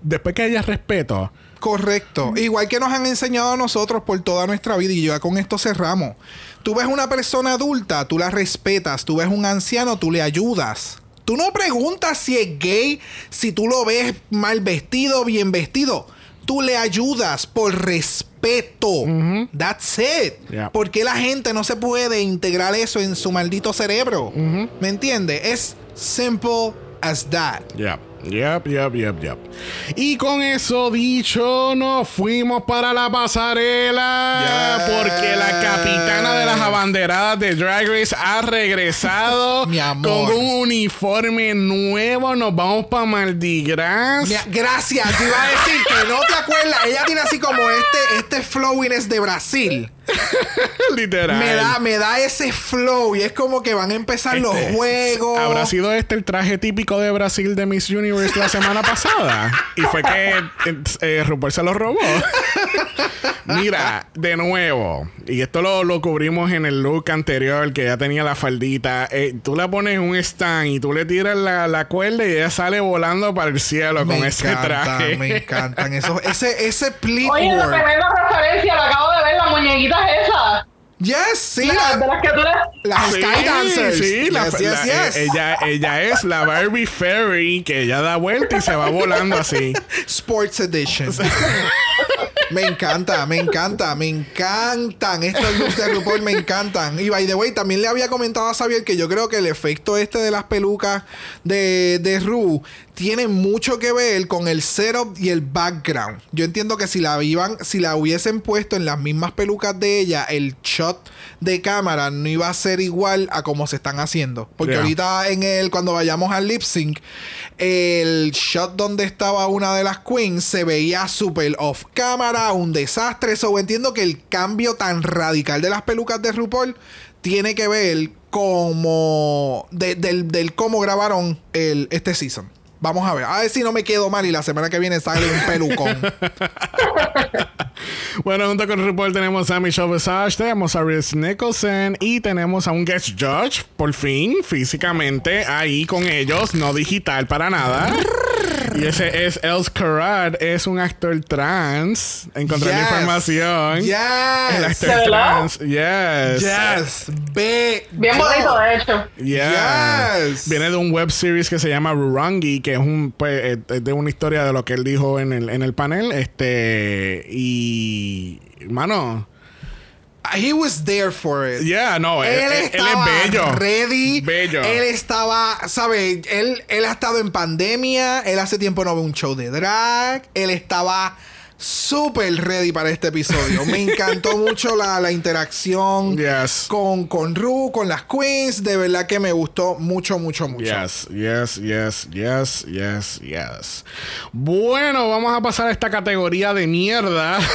después que haya respeto, Correcto. Igual que nos han enseñado a nosotros por toda nuestra vida y ya con esto cerramos. Tú ves una persona adulta, tú la respetas. Tú ves un anciano, tú le ayudas. Tú no preguntas si es gay, si tú lo ves mal vestido, bien vestido. Tú le ayudas por respeto. That's it. Yeah. ¿Por qué la gente no se puede integrar eso en su maldito cerebro? ¿Me entiendes? Es simple as that. Yep, yep, yep, yep, yep. Y con eso dicho, nos fuimos para la pasarela. Yes. Porque la capitana de las abanderadas de Drag Race ha regresado Mi amor. con un uniforme nuevo. Nos vamos para Mardi Gras. Mira, gracias, te iba a decir que no te acuerdas. Ella tiene así como este, este flowiness de Brasil. Literal. Me da, me da ese flow y es como que van a empezar los Este, juegos. ¿Habrá sido este el traje típico de Brasil de Miss Universe la semana pasada? Y fue que eh, eh, RuPaul se lo robó. Mira, de nuevo, y esto lo, lo cubrimos en el look anterior, que ya tenía la faldita. eh, tú le pones un stand y tú le tiras la, la cuerda y ella sale volando para el cielo con ese traje. Me encantan. Eso, ese, ese pleat Oye, la work. tremenda referencia, lo acabo muñequitas esas. Yes, sí, Las- de la, las que tú le... las Sí, Sky Dancers. sí, la- Yes, yes, la- yes. eh, Ella, ella es la Barbie Fairy que ella da vuelta y se va volando así. Sports Edition. me encanta, me encanta, me encantan. Estos looks de RuPaul me encantan. Y by the way, también le había comentado a Xavier que yo creo que el efecto este de las pelucas de, de Ru tiene mucho que ver con el setup y el background. Yo entiendo que si la iban, si la hubiesen puesto en las mismas pelucas de ella, el shot de cámara no iba a ser igual a como se están haciendo. Porque Yeah. ahorita en el, cuando vayamos al lip sync, el shot donde estaba una de las queens se veía súper off cámara, un desastre. So entiendo que el cambio tan radical de las pelucas de RuPaul tiene que ver como de- del, del cómo grabaron el, este season. Vamos a ver. A ver si no me quedo mal y la semana que viene sale un pelucón. Bueno, junto con RuPaul tenemos a Michelle Visage, tenemos a Reese Nicholson y tenemos a un guest judge, por fin, físicamente, ahí con ellos, no digital para nada. Y ese es Els Karad, es un actor trans. Encontré la Yes. información. El Yes. actor ¿De verdad? trans, yes. Yes. Be Bien bonito, de hecho. Yeah. Yes. Viene de un web series que se llama Rurangi, que es un pues, es de una historia de lo que él dijo en el, en el panel. Este y mano, He was there for it. yeah, no, él, Él, él- él estaba es bello. ready. Bello. Él estaba, ¿sabes? Él, él ha estado en pandemia. Él hace tiempo no ve un show de drag. Él estaba súper ready para este episodio. Me encantó mucho la, la interacción Yes. con, con Ru, con las queens. De verdad que me gustó mucho, mucho, mucho. Yes, yes, yes, yes, yes, yes. Bueno, vamos a pasar a esta categoría de mierda.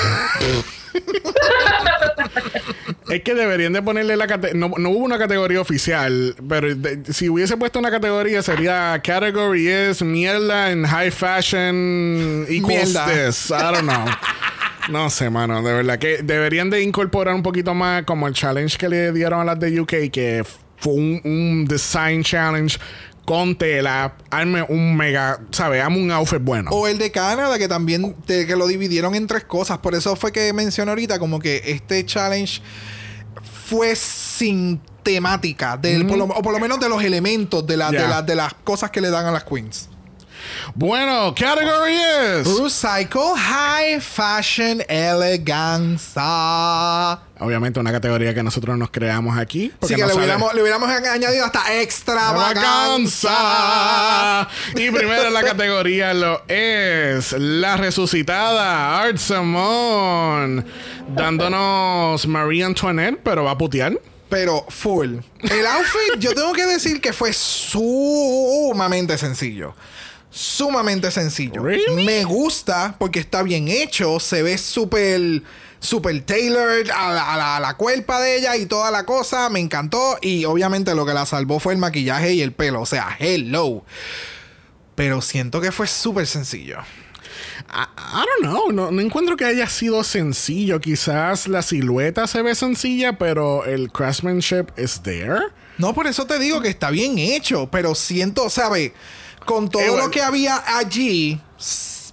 es que deberían de ponerle la categoría. No, no hubo una categoría oficial, pero de- si hubiese puesto una categoría sería category is mierda en high fashion equals Mierda. this. I don't know. No sé, mano, de verdad que deberían de incorporar un poquito más como el challenge que le dieron a las de UK, que fue un, un design challenge con tela, arme un mega, ¿sabes? Amo un outfit bueno. O el de Canadá, que también te- que lo dividieron en tres cosas. Por eso fue que mencioné ahorita como que este challenge fue sin temática, del, por lo- o por lo menos de los elementos de, la- de, la- de las cosas que le dan a las queens. Bueno, category es. Recycle High Fashion Eleganza. Obviamente una categoría que nosotros nos creamos aquí. Así que no le hubiéramos, le hubiéramos añadido hasta. Extravaganza. Y primero en la categoría lo es la resucitada Art Simone, dándonos Marie Antoinette, pero va a putear. Pero full. El outfit, yo tengo que decir que fue sumamente sencillo. Sumamente sencillo. Really? Me gusta porque está bien hecho. Se ve súper. Super tailored a la, a, la, a la cuerpa de ella y toda la cosa. Me encantó. Y obviamente lo que la salvó fue el maquillaje y el pelo. O sea, hello. Pero siento que fue súper sencillo. I, I don't know, no, no encuentro que haya sido sencillo. Quizás la silueta se ve sencilla, pero el craftsmanship is there. No, por eso te digo que está bien hecho, pero siento, ¿sabes? Con todo lo que había allí,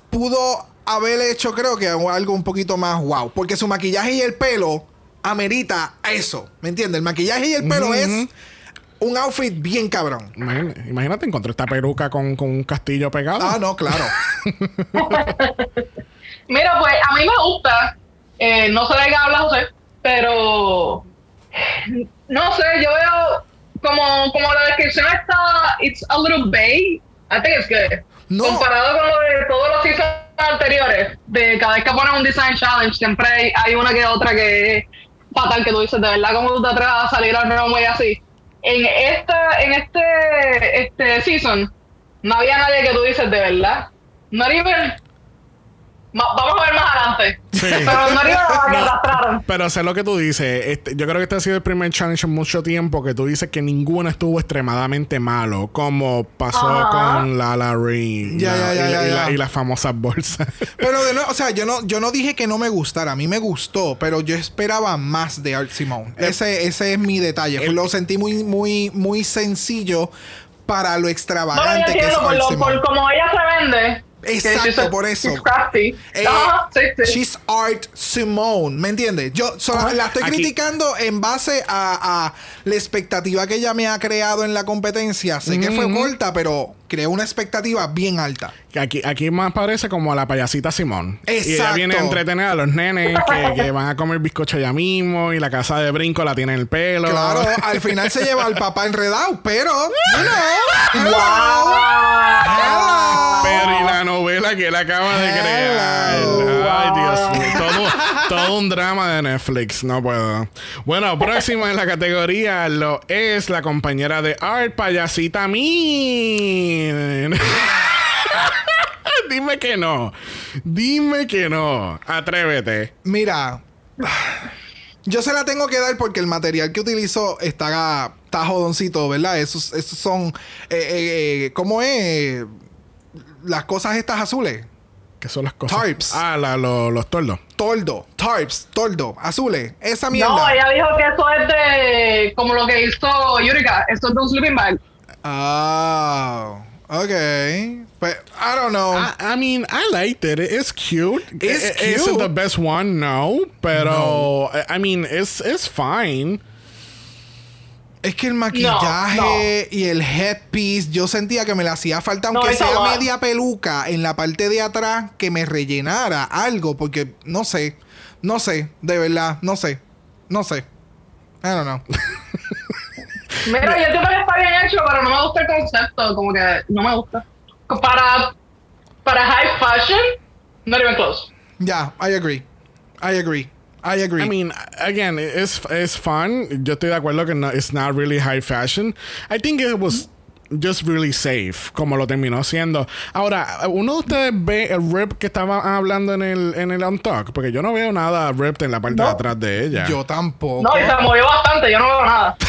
pudo haber hecho, creo que algo un poquito más wow. Porque su maquillaje y el pelo amerita eso, ¿me entiendes? El maquillaje y el pelo es un outfit bien cabrón. Imagínate, imagínate encontré esta peruca con, con un castillo pegado. Ah, no, claro. Mira, pues a mí me gusta, eh, no sé de qué habla José, pero no sé, yo veo como, como la descripción está, it's a little vague. I think it's good. No. Comparado con lo de todos los seasons anteriores, de cada vez que ponen un design challenge, siempre hay, hay una que otra que es fatal, que tú dices, de verdad, como tú te atreves a salir al runway así. En esta, en este, este season, no había nadie que tú dices, de verdad. No even Vamos a ver más adelante. Sí. Pero no la que No, arrastraron. Pero sé lo que tú dices. Este, yo creo que este ha sido el primer challenge en mucho tiempo que tú dices que ninguno estuvo extremadamente malo, como pasó Ajá. con la Larry Ya, ya, ya, y, ya, y la- las famosas bolsas. Pero de nuevo, o sea, yo no, yo no dije que no me gustara. A mí me gustó, pero yo esperaba más de Art Simone. Ese, ese es mi detalle. El- lo sentí muy, muy, muy sencillo para lo No, extravagante que es por, Art lo, Simone. por como ella se vende. Exacto, she's a- por eso. she's crafty. Eh, Ajá, sí, sí. She's Art Simone, ¿me entiendes? Yo so- la estoy Aquí- criticando en base a, a la expectativa que ella me ha creado en la competencia. Sé que fue corta, pero creó una expectativa bien alta. Aquí, aquí más parece como a la payasita Simón. Y ella Exacto. viene a entretener a los nenes que, que van a comer bizcocho ya mismo y la casa de brinco la tiene en el pelo. Claro, al final se lleva al papá enredado, pero, you know, hello. Wow. Hello. Pero y la novela que él acaba de crear. Ay, Dios mío. Todo, todo un drama de Netflix. No puedo. Bueno, próximo en la categoría lo es la compañera de Art, Payasita Min. Dime que no. Dime que no. Atrévete. Mira, yo se la tengo que dar porque el material que utilizó está, está jodoncito, ¿verdad? Esos, esos son, eh, eh, eh, ¿cómo es? Las cosas estas azules. ¿Qué son las cosas? Tarps. Ah, la- lo- los tordos. Toldo, tarps, toldo, azules. Esa mierda. No, ella dijo que eso es de como lo que hizo Yurika. Esto es de un sleeping bag. Ah, ok. Pues, I don't know. I, I mean, I liked it. It's cute. It's I- Is it cute. the best one? No. Pero, I I mean, it's, it's fine. Es que el maquillaje y el headpiece, yo sentía que me le hacía falta, aunque No, sea va. media peluca en la parte de atrás, que me rellenara algo, porque no sé, no sé, de verdad, no sé, no sé. I don't know. Mira, yo entiendo que está bien hecho, pero no me gusta el concepto. Como que no me gusta. Para, para high fashion, not even close. Ya, I agree. I agree. I agree. I mean, again, it's, it's fun. Yo estoy de acuerdo que no, it's not really high fashion. I think it was just really safe, como lo terminó siendo. Ahora, ¿uno de ustedes ve el rip que estaba hablando en el, en el Untalk? Porque yo no veo nada ripped en la parte de No. atrás de ella. yo tampoco. No, y se movió bastante, yo no veo nada.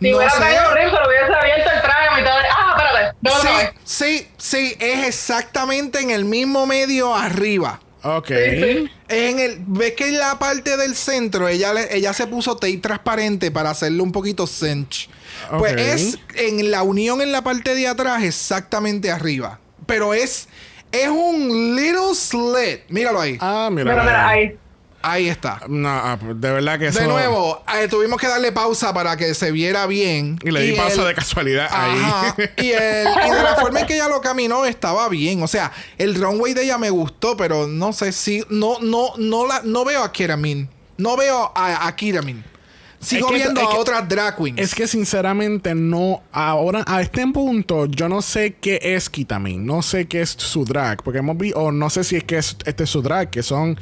Si No hubiera rip, se lo hubiese abierto el traje a mitad de. Ah, espérate, sí, sí, es exactamente en el mismo medio arriba. Ok. En el, ves que en la parte del centro ella, le- ella se puso tape transparente para hacerle un poquito cinch. Pues es en la unión en la parte de atrás exactamente arriba. Pero es es un little slit. Míralo ahí. Ah, mira. Mira, mira, ahí. Ahí está. No, ah, de verdad que eso. De nuevo, eh, tuvimos que darle pausa para que se viera bien. Y le di pausa el- de casualidad Ajá. ahí. Y, el- y de la forma en que ella lo caminó estaba bien. O sea, el runway de ella me gustó, pero no sé si. No, no, no la, no veo a Kiramin. No veo a, a Kiramin. Sigo Es que- viendo es a otras drag queens. Es que sinceramente no, ahora a este punto yo no sé qué es Kitamin, no sé qué es su drag, porque hemos visto, o no sé si es que es, este es su drag, que son,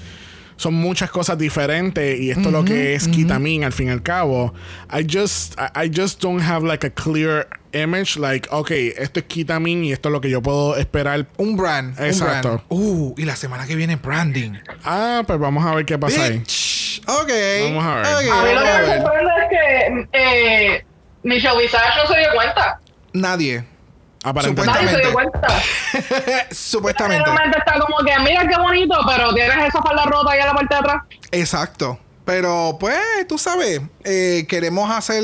son muchas cosas diferentes y esto es lo que es Kitamin al fin y al cabo. I just, I, I just don't have like a clear image, like, ok, esto es Kitamin y esto es lo que yo puedo esperar. un brand. Exacto. Un brand. Uh, y la semana que viene branding. Ah, pues vamos a ver qué pasa ahí. Ok. Vamos a ver. Ok, A mí lo que me sorprende es que eh, Michelle Visage no se dio cuenta. Nadie. Aparentemente. Nadie se dio Supuestamente. cuenta. Supuestamente. Realmente está como que, mira qué bonito, pero tienes esa falda rota ahí en la parte de atrás. Exacto. Pero, pues, tú sabes, eh, queremos hacer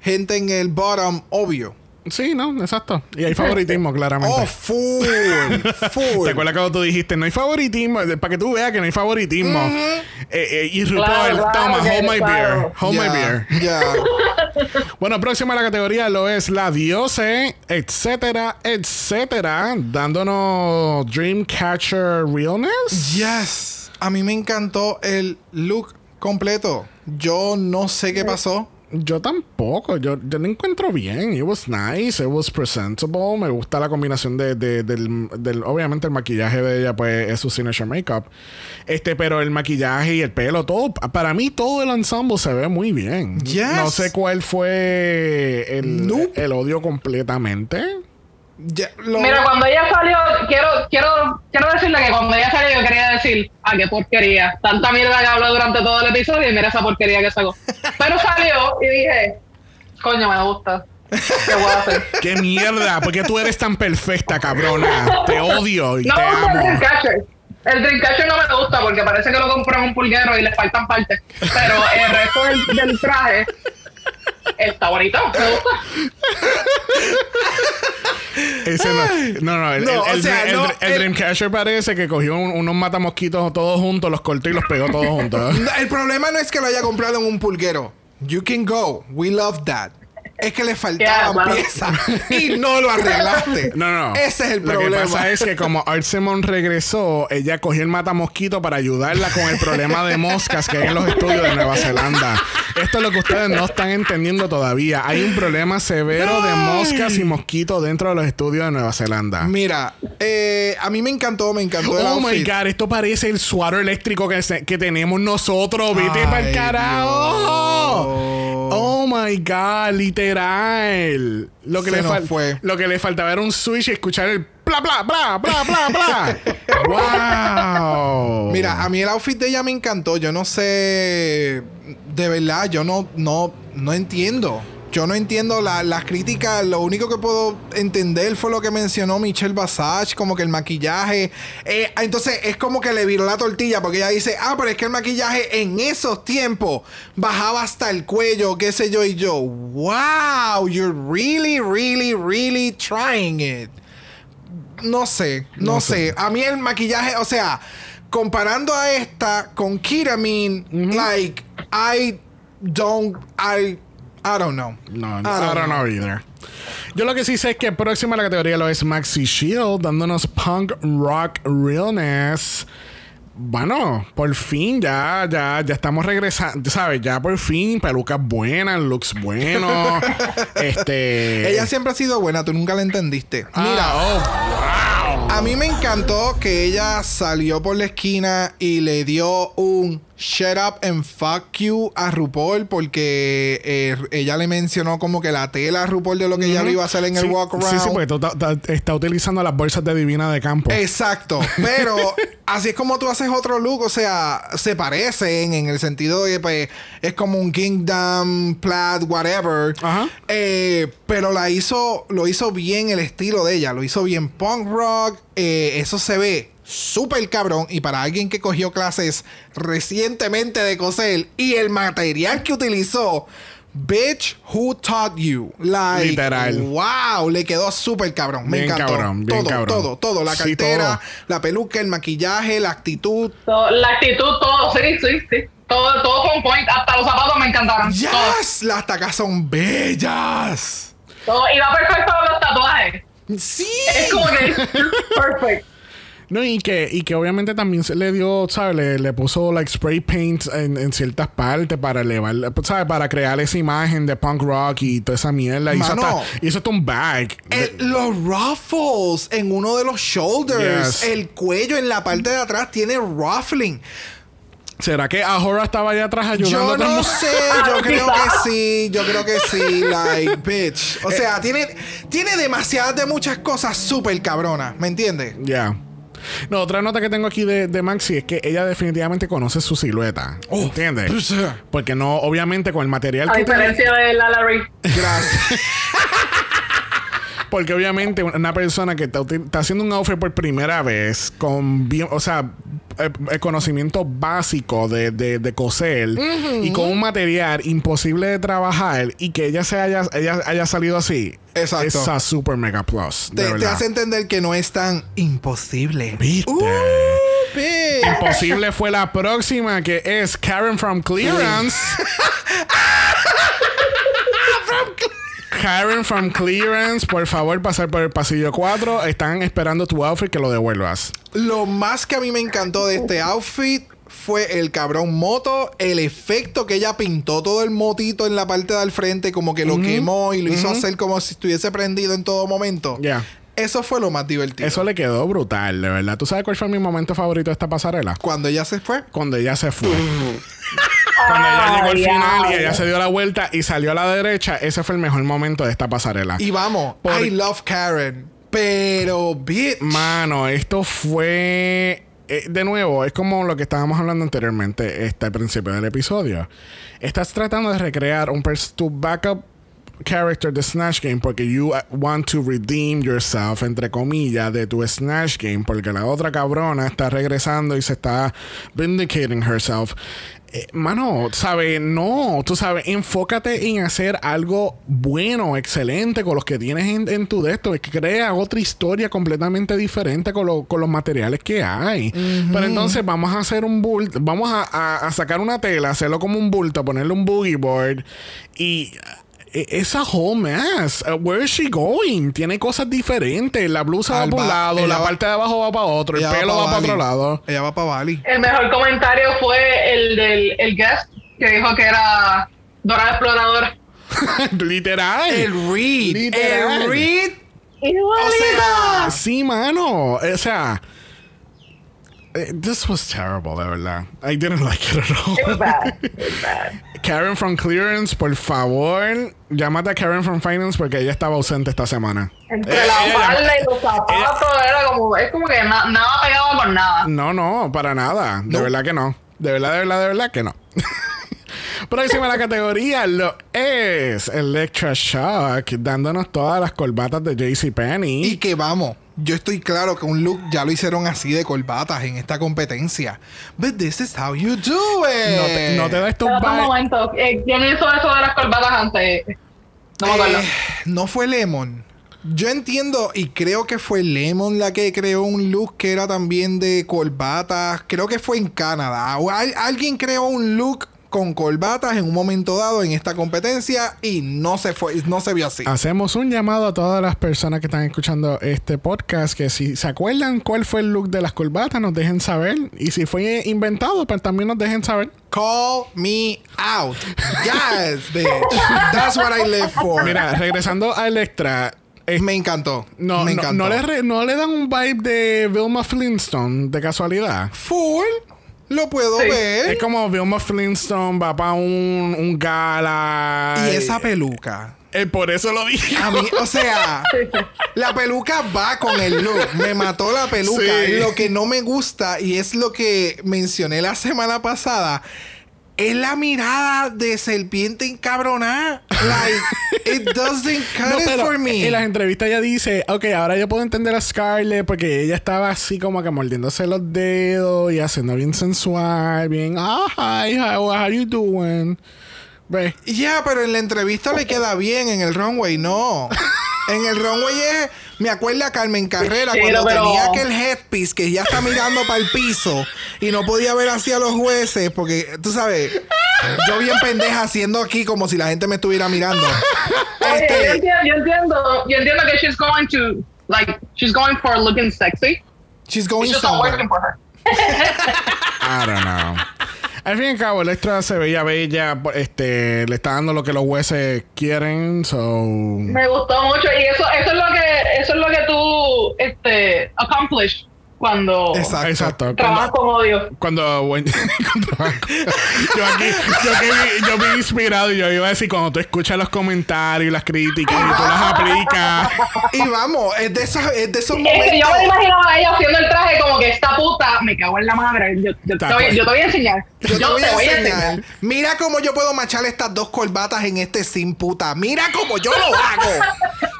gente en el bottom obvio. Sí, no, exacto. Y hay favoritismo, claramente. Oh, full. full. ¿Te acuerdas cuando tú dijiste no hay favoritismo? Para que tú veas que no hay favoritismo. Eh, eh, y RuPaul, Claro, claro toma, hold my claro. beer. Hold my beer. Ya. Bueno, próxima a la categoría lo es la diose, etcétera, etcétera. Dándonos Dreamcatcher Realness. Yes. A mí me encantó el look completo. Yo no sé qué pasó. Yo tampoco, yo, yo lo encuentro bien. It was nice, it was presentable. Me gusta la combinación de, de- del, del- Obviamente, el maquillaje de ella, pues, es su signature makeup. Este, pero el maquillaje y el pelo, todo. Para mí, todo el ensemble se ve muy bien. Yes. No sé cuál fue el, Nope. el odio completamente. Ya, lo- Mira, cuando ella salió, quiero, quiero, quiero decirle que cuando ella salió yo quería decir, ah, qué porquería. Tanta mierda que habló durante todo el episodio y mira esa porquería que sacó. Pero salió y dije, coño, me gusta. ¿Qué voy a hacer? ¡Qué mierda! ¿Por qué tú eres tan perfecta, cabrona? Te odio y No te gusta el amo. Dreamcatcher. El Dreamcatcher no me gusta porque parece que lo compró en un pulguero y le faltan partes. Pero el resto del, del traje está bonito, me gusta. Ese no, no, no, el, No, el- o el- sea, el- no, el el- Dreamcatcher parece que cogió un- unos matamosquitos todos juntos, los cortó y los pegó todos juntos. El problema no es que lo haya comprado en un pulguero. You can go. We love that. Es que le faltaban piezas y no lo arreglaste. No, no. Ese es el Lo problema. que pasa es que como Art Simon regresó, ella cogió el matamosquito para ayudarla con el problema de moscas que hay en los estudios de Nueva Zelanda. Esto es lo que ustedes no están entendiendo todavía. Hay un problema severo de moscas y mosquitos dentro de los estudios de Nueva Zelanda. Mira, eh, a mí me encantó, me encantó el Oh my outfit. god, esto parece el suaro eléctrico que, se- que tenemos nosotros. Vete para el carajo. Dios. Oh my god, literal. Lo que, Se le nos fue. lo que le faltaba era un switch y escuchar el bla bla bla bla bla bla. wow. Mira, a mí el outfit de ella me encantó. Yo no sé. De verdad, yo no, no, no entiendo. Yo no entiendo la- las críticas. Lo único que puedo entender fue lo que mencionó Michelle Basage, como que el maquillaje. Eh, entonces es como que le viró la tortilla, porque ella dice: Ah, pero es que el maquillaje en esos tiempos bajaba hasta el cuello, qué sé yo. Y yo, wow, you're really, really, really trying it. No sé, no, No sé. sé. A mí el maquillaje, o sea, comparando a esta con Kiramin, like, I don't, I, I don't know. No, I don't, know either. Yo lo que sí sé es que próxima a la categoría lo es Maxi Shield, dándonos punk rock realness. Bueno, por fin ya, ya, ya estamos regresando, ¿sabes? Ya por fin, pelucas buenas, looks buenos. este. Ella siempre ha sido buena, tú nunca la entendiste. Ah, Mira, oh, wow. a mí me encantó que ella salió por la esquina y le dio un shut up and fuck you a RuPaul porque eh, ella le mencionó como que la tela a RuPaul de lo que ella lo iba a hacer en el walk around. Sí, sí, porque tú ta- ta- está utilizando las bolsas de Divina de campo. Exacto, pero así es como tú haces otro look, o sea, se parecen en el sentido de que pues, es como un Kingdom, plaid, whatever. Ajá. Eh, pero la hizo, lo hizo bien el estilo de ella, lo hizo bien punk rock, eh, eso se ve súper cabrón y para alguien que cogió clases recientemente de coser y el material que utilizó Bitch, who taught you? Like, Literal. Wow, le quedó súper cabrón. Me Bien encantó. cabrón, bien todo, cabrón. todo, todo. La Sí, cartera, todo. la peluca, el maquillaje, la actitud. Todo- la actitud, todo, sí, sí, sí. Todo, todo con point. Hasta los zapatos me encantaron. Todo, Yes, las tacas son bellas. todo. Y va perfecto con los tatuajes. Sí. Es como que perfect. No, y que, y que obviamente también se le dio, ¿sabes? Le, le puso like spray paint en, en ciertas partes para elevar, ¿sabes? Para crear esa imagen de punk rock y toda esa mierda. Hizo Mano. hasta, hizo hasta un bag. Eh, los ruffles en uno de los shoulders, Yes. el cuello en la parte de atrás tiene ruffling. ¿Será que Ahora estaba allá atrás ayudando Yo no sé, yo creo que sí, yo creo que sí, like, bitch. Eh. O sea, tiene, tiene demasiadas de muchas cosas súper cabronas, ¿me entiendes? Ya. No, otra nota que tengo aquí de, de Maxi es que ella definitivamente conoce su silueta. Oh, ¿Entiendes? pues. Porque no, obviamente, con el material A que tiene- diferencia de la Larry. Gracias. Porque obviamente una persona que está, está haciendo un outfit por primera vez con bien, o sea, eh, el conocimiento básico de, de, de coser y con un material imposible de trabajar y que ella se haya, ella haya salido así. Exacto. Es a super mega plus. te, hace entender que no es tan imposible. ¿Viste? Uh. Imposible fue la próxima que es Karen from Clearance. Karen from Clearance, por favor, pasar por el pasillo 4. Están esperando tu outfit que lo devuelvas. Lo más que a mí me encantó de este outfit fue el cabrón moto, el efecto que ella pintó todo el motito en la parte del frente, como que lo quemó y lo hizo hacer como si estuviese prendido en todo momento. Ya. Eso fue lo más divertido. Eso le quedó brutal, de verdad. ¿Tú sabes cuál fue mi momento favorito de esta pasarela? Cuando ella se fue, Cuando ella se fue. Cuando ella llegó al final y ella se dio la vuelta y salió a la derecha, ese fue el mejor momento de esta pasarela. y vamos, Por- I love Karen. Pero, bitch. Mano, esto fue. eh, de nuevo, es como lo que estábamos hablando anteriormente, este, al principio del episodio. Estás tratando de recrear un pers- tu backup character de Snatch Game porque you uh, want to redeem yourself, entre comillas, de tu Snatch Game, porque la otra cabrona está regresando y se está vindicating herself. Eh, mano, ¿sabes? No, tú sabes, enfócate en hacer algo bueno, excelente con los que tienes en, en tu de esto. Crea otra historia completamente diferente con, lo- con los materiales que hay. Pero entonces vamos a hacer un bulto, vamos a, a- a sacar una tela, hacerlo como un bulto, ponerle un boogie board y. eh, Esa whole mess. Uh, where is she going? Tiene cosas diferentes. La blusa va para un lado, la va- parte de abajo va para otro, el pelo va para otro lado. Ella va para Bali. El mejor comentario fue el del el guest que dijo que era Dora la Exploradora. Literal. El Reed. Literal. El Reed. Igualita. Sí, mano. O sea. Eh, This was terrible, de verdad. I didn't like it at all. It was bad. It was bad. Karen from Clearance, por favor, llámate a Karen from Finance porque ella estaba ausente esta semana. Entre Ella- la ella- falda y los zapatos era como, es como que na- nada pegado con nada. No, no, para nada. De No. verdad que no. De verdad, de verdad, de verdad que no. Próxima la categoría lo es Electra Shock, dándonos todas las corbatas de JCPenney. Y que vamos, yo estoy claro que un look ya lo hicieron así de corbatas en esta competencia. But this is how you do it. No te, no te Pero un momento, eh, ¿quién hizo eso de las corbatas antes? No me acuerdo. Eh, no fue Lemon. Yo entiendo y creo que fue Lemon la que creó un look que era también de corbatas. Creo que fue en Canadá. O al- alguien creó un look con corbatas en un momento dado en esta competencia y no se fue, no se vio así. Hacemos un llamado a todas las personas que están escuchando este podcast que si se acuerdan cuál fue el look de las corbatas, nos dejen saber. Y si fue inventado, pues también nos dejen saber. Call me out. Yes, bitch. That's what I live for. Mira, regresando a Electra. me encantó. no, me no, encantó. no le re- no le dan un vibe de Vilma Flintstone de casualidad. Full. Lo puedo Sí. ver. Es como Vilma Flintstone va para un, un gala. Y esa peluca. Eh, por eso lo dije. A mí, o sea, la peluca va con el look. Me mató la peluca. Sí. Lo que no me gusta, y es lo que mencioné la semana pasada, es la mirada de serpiente encabronada. Like, it doesn't cut No, it pero for me. En las entrevistas ella dice, ok, ahora yo puedo entender a Scarlett porque ella estaba así como que mordiéndose los dedos y haciendo bien sensual, bien, ah, hi, how, how you doing? Ya, pero en la entrevista le queda bien, en el runway no. En el runway es, me acuerdo a Carmen Carrera Sí, cuando pero- tenía aquel headpiece que ya está mirando para el piso y no podía ver hacia los jueces porque, tú sabes, yo bien pendeja haciendo aquí como si la gente me estuviera mirando. Oye, yo, Este, entiendo, yo entiendo, yo entiendo que she's going to, like, she's going for looking sexy. she's going It's just not somewhere. working for her. I don't know. Al fin y al cabo, el extra se veía bella. Este, le está dando lo que los jueces quieren. So. Me gustó mucho y eso, eso es lo que, eso es lo que tú, este, accomplish cuando Exacto. Exacto. trabajas con odio. cuando, yo aquí, yo, que vi- yo me he inspirado y yo iba a decir, cuando tú escuchas los comentarios y las críticas y tú las aplicas. Y vamos, es de esos, es de esos Es que yo me imaginaba a ella haciendo el traje como que esta puta me cago en la madre. Yo, yo, te, voy, yo te voy a enseñar. Yo te voy a enseñar. Mira cómo yo puedo machar estas dos corbatas en este sim, puta. Mira cómo yo lo hago.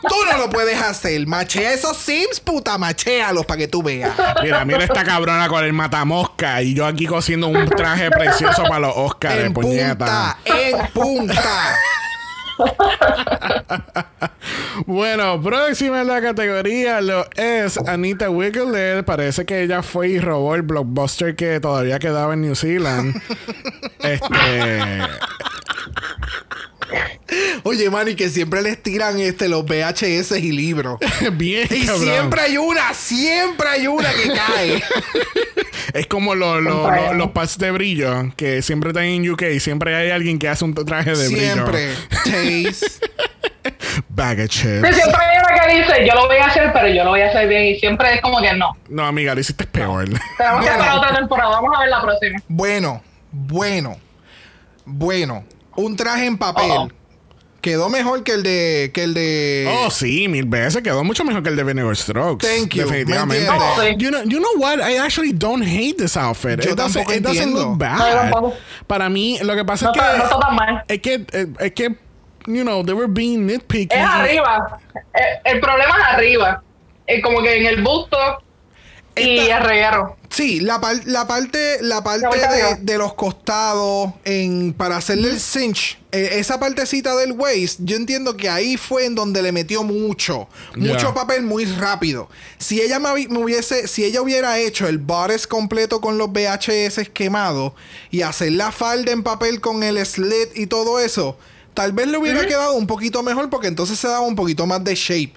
Tú no lo puedes hacer. Machea esos sims, puta. Machéalos para que tú veas. Mira, mira esta cabrona con el matamosca y yo aquí cosiendo un traje precioso para los Oscars, En puñeta. punta, en punta. Bueno, próxima en la categoría lo es Anita Wiggler. Parece que ella fue y robó el blockbuster que todavía quedaba en New Zealand. este. Oye, Manny, que siempre les tiran este, los VHS y libros. Bien, Y cabrón. siempre hay una, siempre hay una que cae. Es como lo- lo- Compré. lo- los pads de brillo que siempre están en UK. Siempre hay alguien que hace un traje de Siempre. brillo. Taste. Bag of chips. siempre hay una que dice, yo lo voy a hacer, pero yo lo voy a hacer bien. Y siempre es como que no. No, amiga, lo hiciste peor. Tenemos que esperar otra temporada. Vamos a ver la próxima. Bueno, bueno, bueno. Un traje en papel. Oh. Quedó mejor que el de. que el de. Oh, sí, mil veces. Quedó mucho mejor que el de Vinegar Strokes. Thank you. Definitivamente. Oh. You know, you know what? I actually don't hate this outfit. Yo it doesn't, it doesn't look No, bad. tampoco. Para mí, lo que pasa No es que... no está tan mal. Es que, eh, es que, you know, they were being nitpicky. Es arriba. Eh, El, problema es arriba. Es como que en el busto Esta- el reguero. Sí, la, par- la parte, la parte La de, de los costados en, para hacerle el cinch, eh, esa partecita del waist, yo entiendo que ahí fue en donde le metió mucho, mucho papel muy rápido. Si ella me hubiese, si ella hubiera hecho el bodice completo con los VHS quemados y hacer la falda en papel con el slit y todo eso, tal vez le hubiera quedado un poquito mejor porque entonces se daba un poquito más de shape.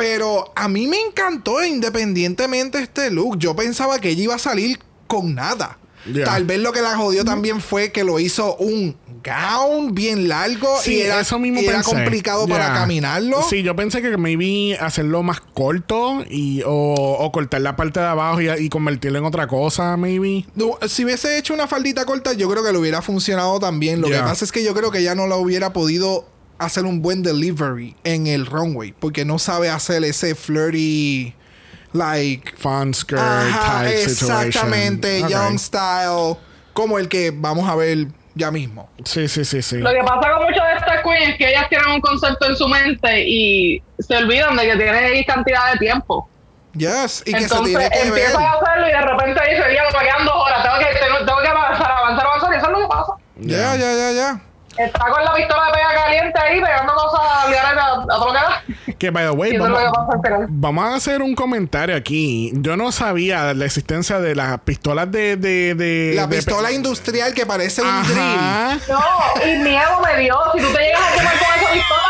Pero a mí me encantó independientemente este look. Yo pensaba que ella iba a salir con nada. Tal vez lo que la jodió también fue que lo hizo un gown bien largo Sí, y era, eso mismo y era complicado para caminarlo. Sí, yo pensé que maybe hacerlo más corto y, o, o cortar la parte de abajo y, y convertirlo en otra cosa, maybe. No, Si hubiese hecho una faldita corta, yo creo que le hubiera funcionado también. Lo que pasa es que yo creo que ya no la hubiera podido hacer un buen delivery en el runway. Porque no sabe hacer ese flirty, like, Fun skirt Ajá, type situation. exactamente, Ok. young style, como el que vamos a ver ya mismo. Sí, sí, sí, sí. Lo que pasa con muchas de estas queens es que ellas tienen un concepto en su mente y se olvidan de que tienen X cantidad de tiempo. Yes, y que se Entonces tiene que ver. empiezan a hacerlo y de repente dicen, ya me quedan dos horas, tengo que, tengo, tengo que avanzar, avanzar, avanzar, y eso es lo que pasa. Ya, ya, ya, ya. Está con la pistola de pega caliente ahí, pegando cosas a, a todo lo que da. Que, by the way, vamos, a hacer un comentario aquí. Yo no sabía la existencia de las pistolas de... de, de La de- pistola industrial que parece un drill. No, y miedo me dio. Si tú te llegas a quemar con esa pistola,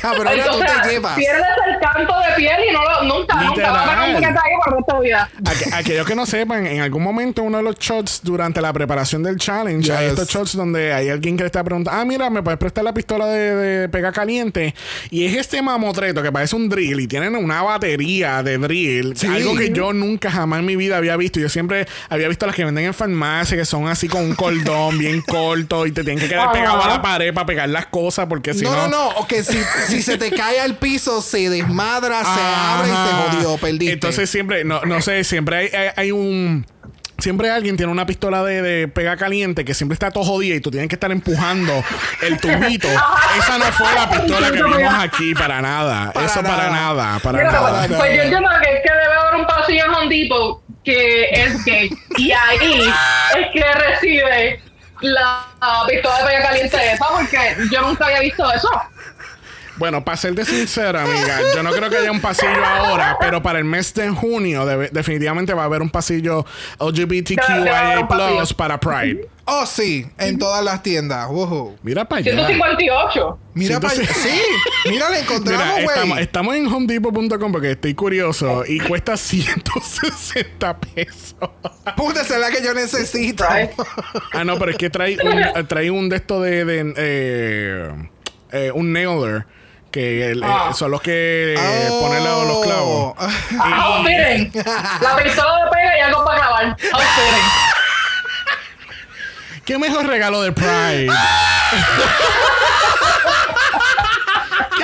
Cabrona, tú te llevas. pierdes el canto de piel y no lo, nunca, nunca vas a Literal. piquete ahí por el resto de vida. Aqu- aquellos que no sepan, en algún momento uno de los shots durante la preparación del challenge, hay estos shots donde hay alguien que le está preguntando, ah, mira, ¿me puedes prestar la pistola de, de pega caliente? Y es este mamotreto que parece un drill y tienen una batería de drill, Sí. algo que yo nunca jamás en mi vida había visto. Yo siempre había visto las que venden en farmacia, que son así con un cordón bien corto y te tienen que quedar Ajá. pegado a la pared para pegar las cosas porque si no, no... no, no. O que si, si se te cae al piso, se desmadra, se abre y se jodió. Perdiste. Entonces siempre, no, no sé, siempre hay, hay- hay un... Siempre alguien tiene una pistola de, de pega caliente que siempre está todo jodida y tú tienes que estar empujando el tubito. Esa no fue la pistola que vimos aquí para nada. Para Eso para nada. para Mira, nada. pues yo entiendo que es que debe haber un pasillo en Home Depot que es gay. Y ahí es que recibe la pistola de pega caliente esa porque yo nunca había visto eso. Bueno, para serte sincera, amiga, yo no creo que haya un pasillo ahora, pero para el mes de junio debe- definitivamente va a haber un pasillo LGBTQIA pasillo. para Pride. Oh, sí, en todas las tiendas. Woohoo. Mira para allá. 158. Mira para allá. 150. Sí, mira, la encontramos, Mira, estamos, güey. estamos en homedepot.com porque estoy curioso y cuesta 160 pesos. Puta, esa es la que yo necesito. Ah, no, pero es que trae un, trae un de esto de, de, eh, eh, un nailer que el- eh, Ah. son los que eh, ponen los, los clavos. Oh. Outfitting. La pistola de pega y algo para clavar. Outfitting. ¿Qué mejor regalo de Pride?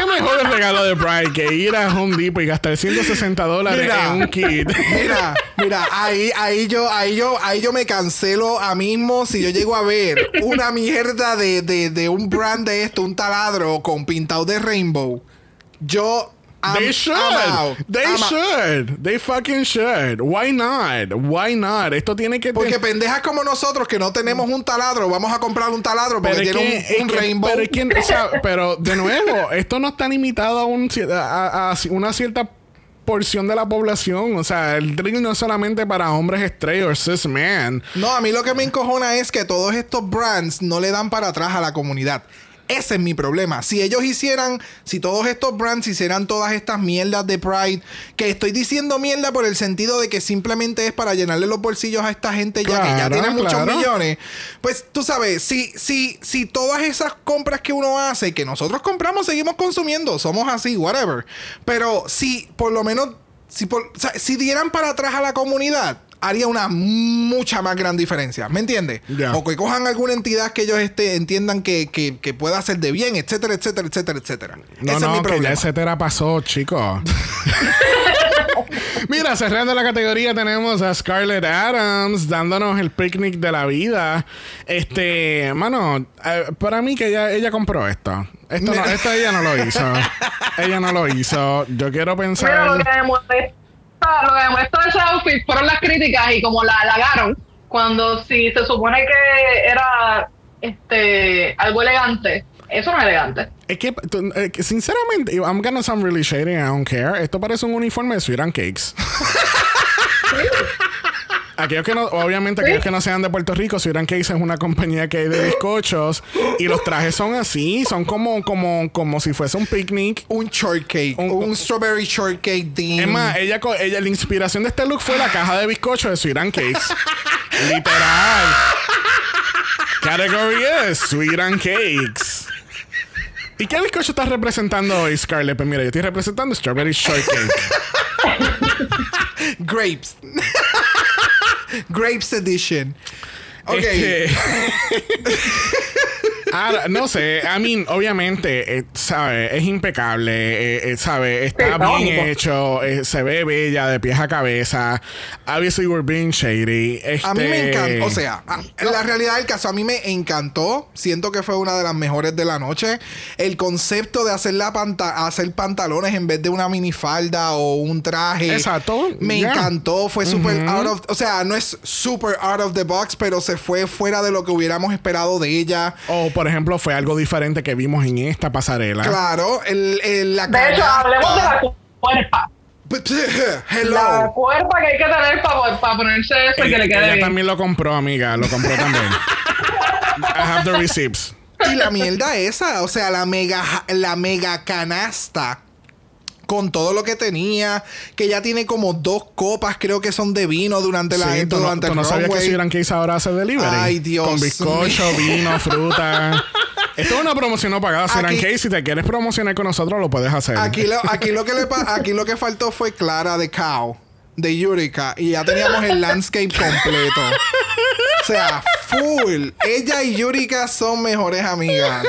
¿Qué mejor regalo de Pride que ir a Home Depot y gastar 160 dólares Mira. en un kit? Mira, mira, ahí, ahí yo, ahí yo, ahí yo me cancelo a mismo si yo llego a ver una mierda de, de, de un brand de esto, un taladro con pintado de rainbow. Yo I'm- They should. They I'm out. should. They fucking should. Why not? Why not? Esto tiene que Porque pendejas como nosotros que no tenemos un taladro, vamos a comprar un taladro porque Pero tiene que- un, es un que- rainbow. Pero, es que, o sea, pero de nuevo, esto no está limitado a, un ci- a- a una cierta porción de la población. O sea, el drill no es solamente para hombres straight o cis man. No, a mí lo que me encojona es que todos estos brands no le dan para atrás a la comunidad. Ese es mi problema. Si ellos hicieran, si todos estos brands hicieran todas estas mierdas de Pride, que estoy diciendo mierda por el sentido de que simplemente es para llenarle los bolsillos a esta gente ya que ya tiene muchos claro. millones, pues tú sabes, si, si, si todas esas compras que uno hace, que nosotros compramos, seguimos consumiendo, somos así, whatever. Pero si por lo menos, si, por, o sea, si dieran para atrás a la comunidad, haría una mucha más gran diferencia. ¿Me entiendes? Ya. O que cojan alguna entidad que ellos este, entiendan que, que, que pueda hacer de bien, etcétera, etcétera, etcétera, etcétera. No, Ese no, es mi que ya etcétera pasó, chicos. Mira, cerrando la categoría tenemos a Scarlett Adams dándonos el picnic de la vida. Este, mano, eh, para mí que ella, ella compró esto. Esto, no, esto ella no lo hizo. ella no lo hizo. Yo quiero Mira, lo pensar. que lo que demuestra ese outfit fueron las críticas y como la halagaron cuando si se supone que era este algo elegante, eso no es elegante. Es que, eh, que sinceramente, I'm gonna sound really shady, I don't care. Esto parece un uniforme de Sweet and Cakes. Aquellos que no, obviamente, aquellos que no sean de Puerto Rico, Sweet and Cakes es una compañía que hay de bizcochos y los trajes son así, son como, como, como si fuese un picnic. Un shortcake, Un- un, strawberry shortcake. Es más, ella, ella, la inspiración de este look fue la caja de bizcochos de Sweet and Cakes. Literal. Category es Sweet and Cakes. ¿Y qué bizcocho estás representando hoy, Scarlett? Pues mira, yo estoy representando Strawberry Shortcake. Grapes. Grapes Edition. Ok. Ahora, no sé, I mean, obviamente, eh, sabe, es impecable, eh, eh, sabe, está Sí, bien hecho, eh, se ve bella de pies a cabeza. Obviously, we're being shady. A mí me Este- encantó, o sea, a- la realidad del caso, a mí me encantó. Siento que fue una de las mejores de la noche. El concepto de hacer, la panta hacer pantalones en vez de una minifalda o un traje. Exacto, Me encantó. Fue súper out of... O sea, no es súper out of the box, pero se fue fuera de lo que hubiéramos esperado de ella. O, por ejemplo, fue algo diferente que vimos en esta pasarela. Claro, el, el- la De hecho, hablemos de la cuerpa. Hello. La cuerpa que hay que tener para, para ponerse eso y que le quede ella bien. también lo compró, amiga. Lo compró también. I have the receipts. Y la mierda esa, o sea, la mega, la mega canasta con todo lo que tenía, que ya tiene como dos copas, creo que son de vino durante la Sí, tú no, durante tú el no sabías que si Case ahora hace delivery. Ay, Dios Con bizcocho, vino, fruta. Esto es una promoción no pagada. Aquí- Case, si te quieres promocionar con nosotros, lo puedes hacer. Aquí lo, aquí lo que le aquí lo que faltó fue Clara de Cow, de Yurika, y ya teníamos el landscape completo. O sea, full. Ella y Yurika son mejores amigas.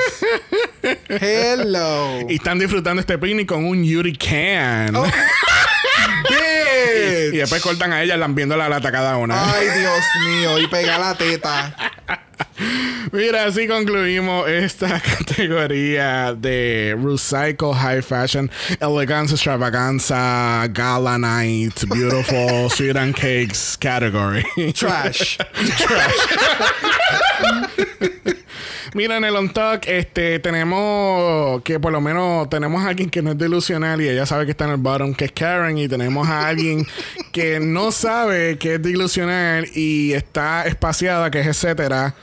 Hello. Y están disfrutando este picnic con un Yuri Can. Oh, y después cortan a ella lambiendo la lata cada una. Ay, Dios mío, y pega la teta. Mira, así concluimos esta categoría de Recycle High Fashion, Elegance Extravaganza, Gala Night, Beautiful, Sweet and Cakes category. Trash. Trash. Mira, en el On Talk, este, tenemos que por lo menos tenemos a alguien que no es delusional y ella sabe que está en el bottom, que es Karen, y tenemos a alguien que no sabe que es delusional y está espaciada, que es etcétera.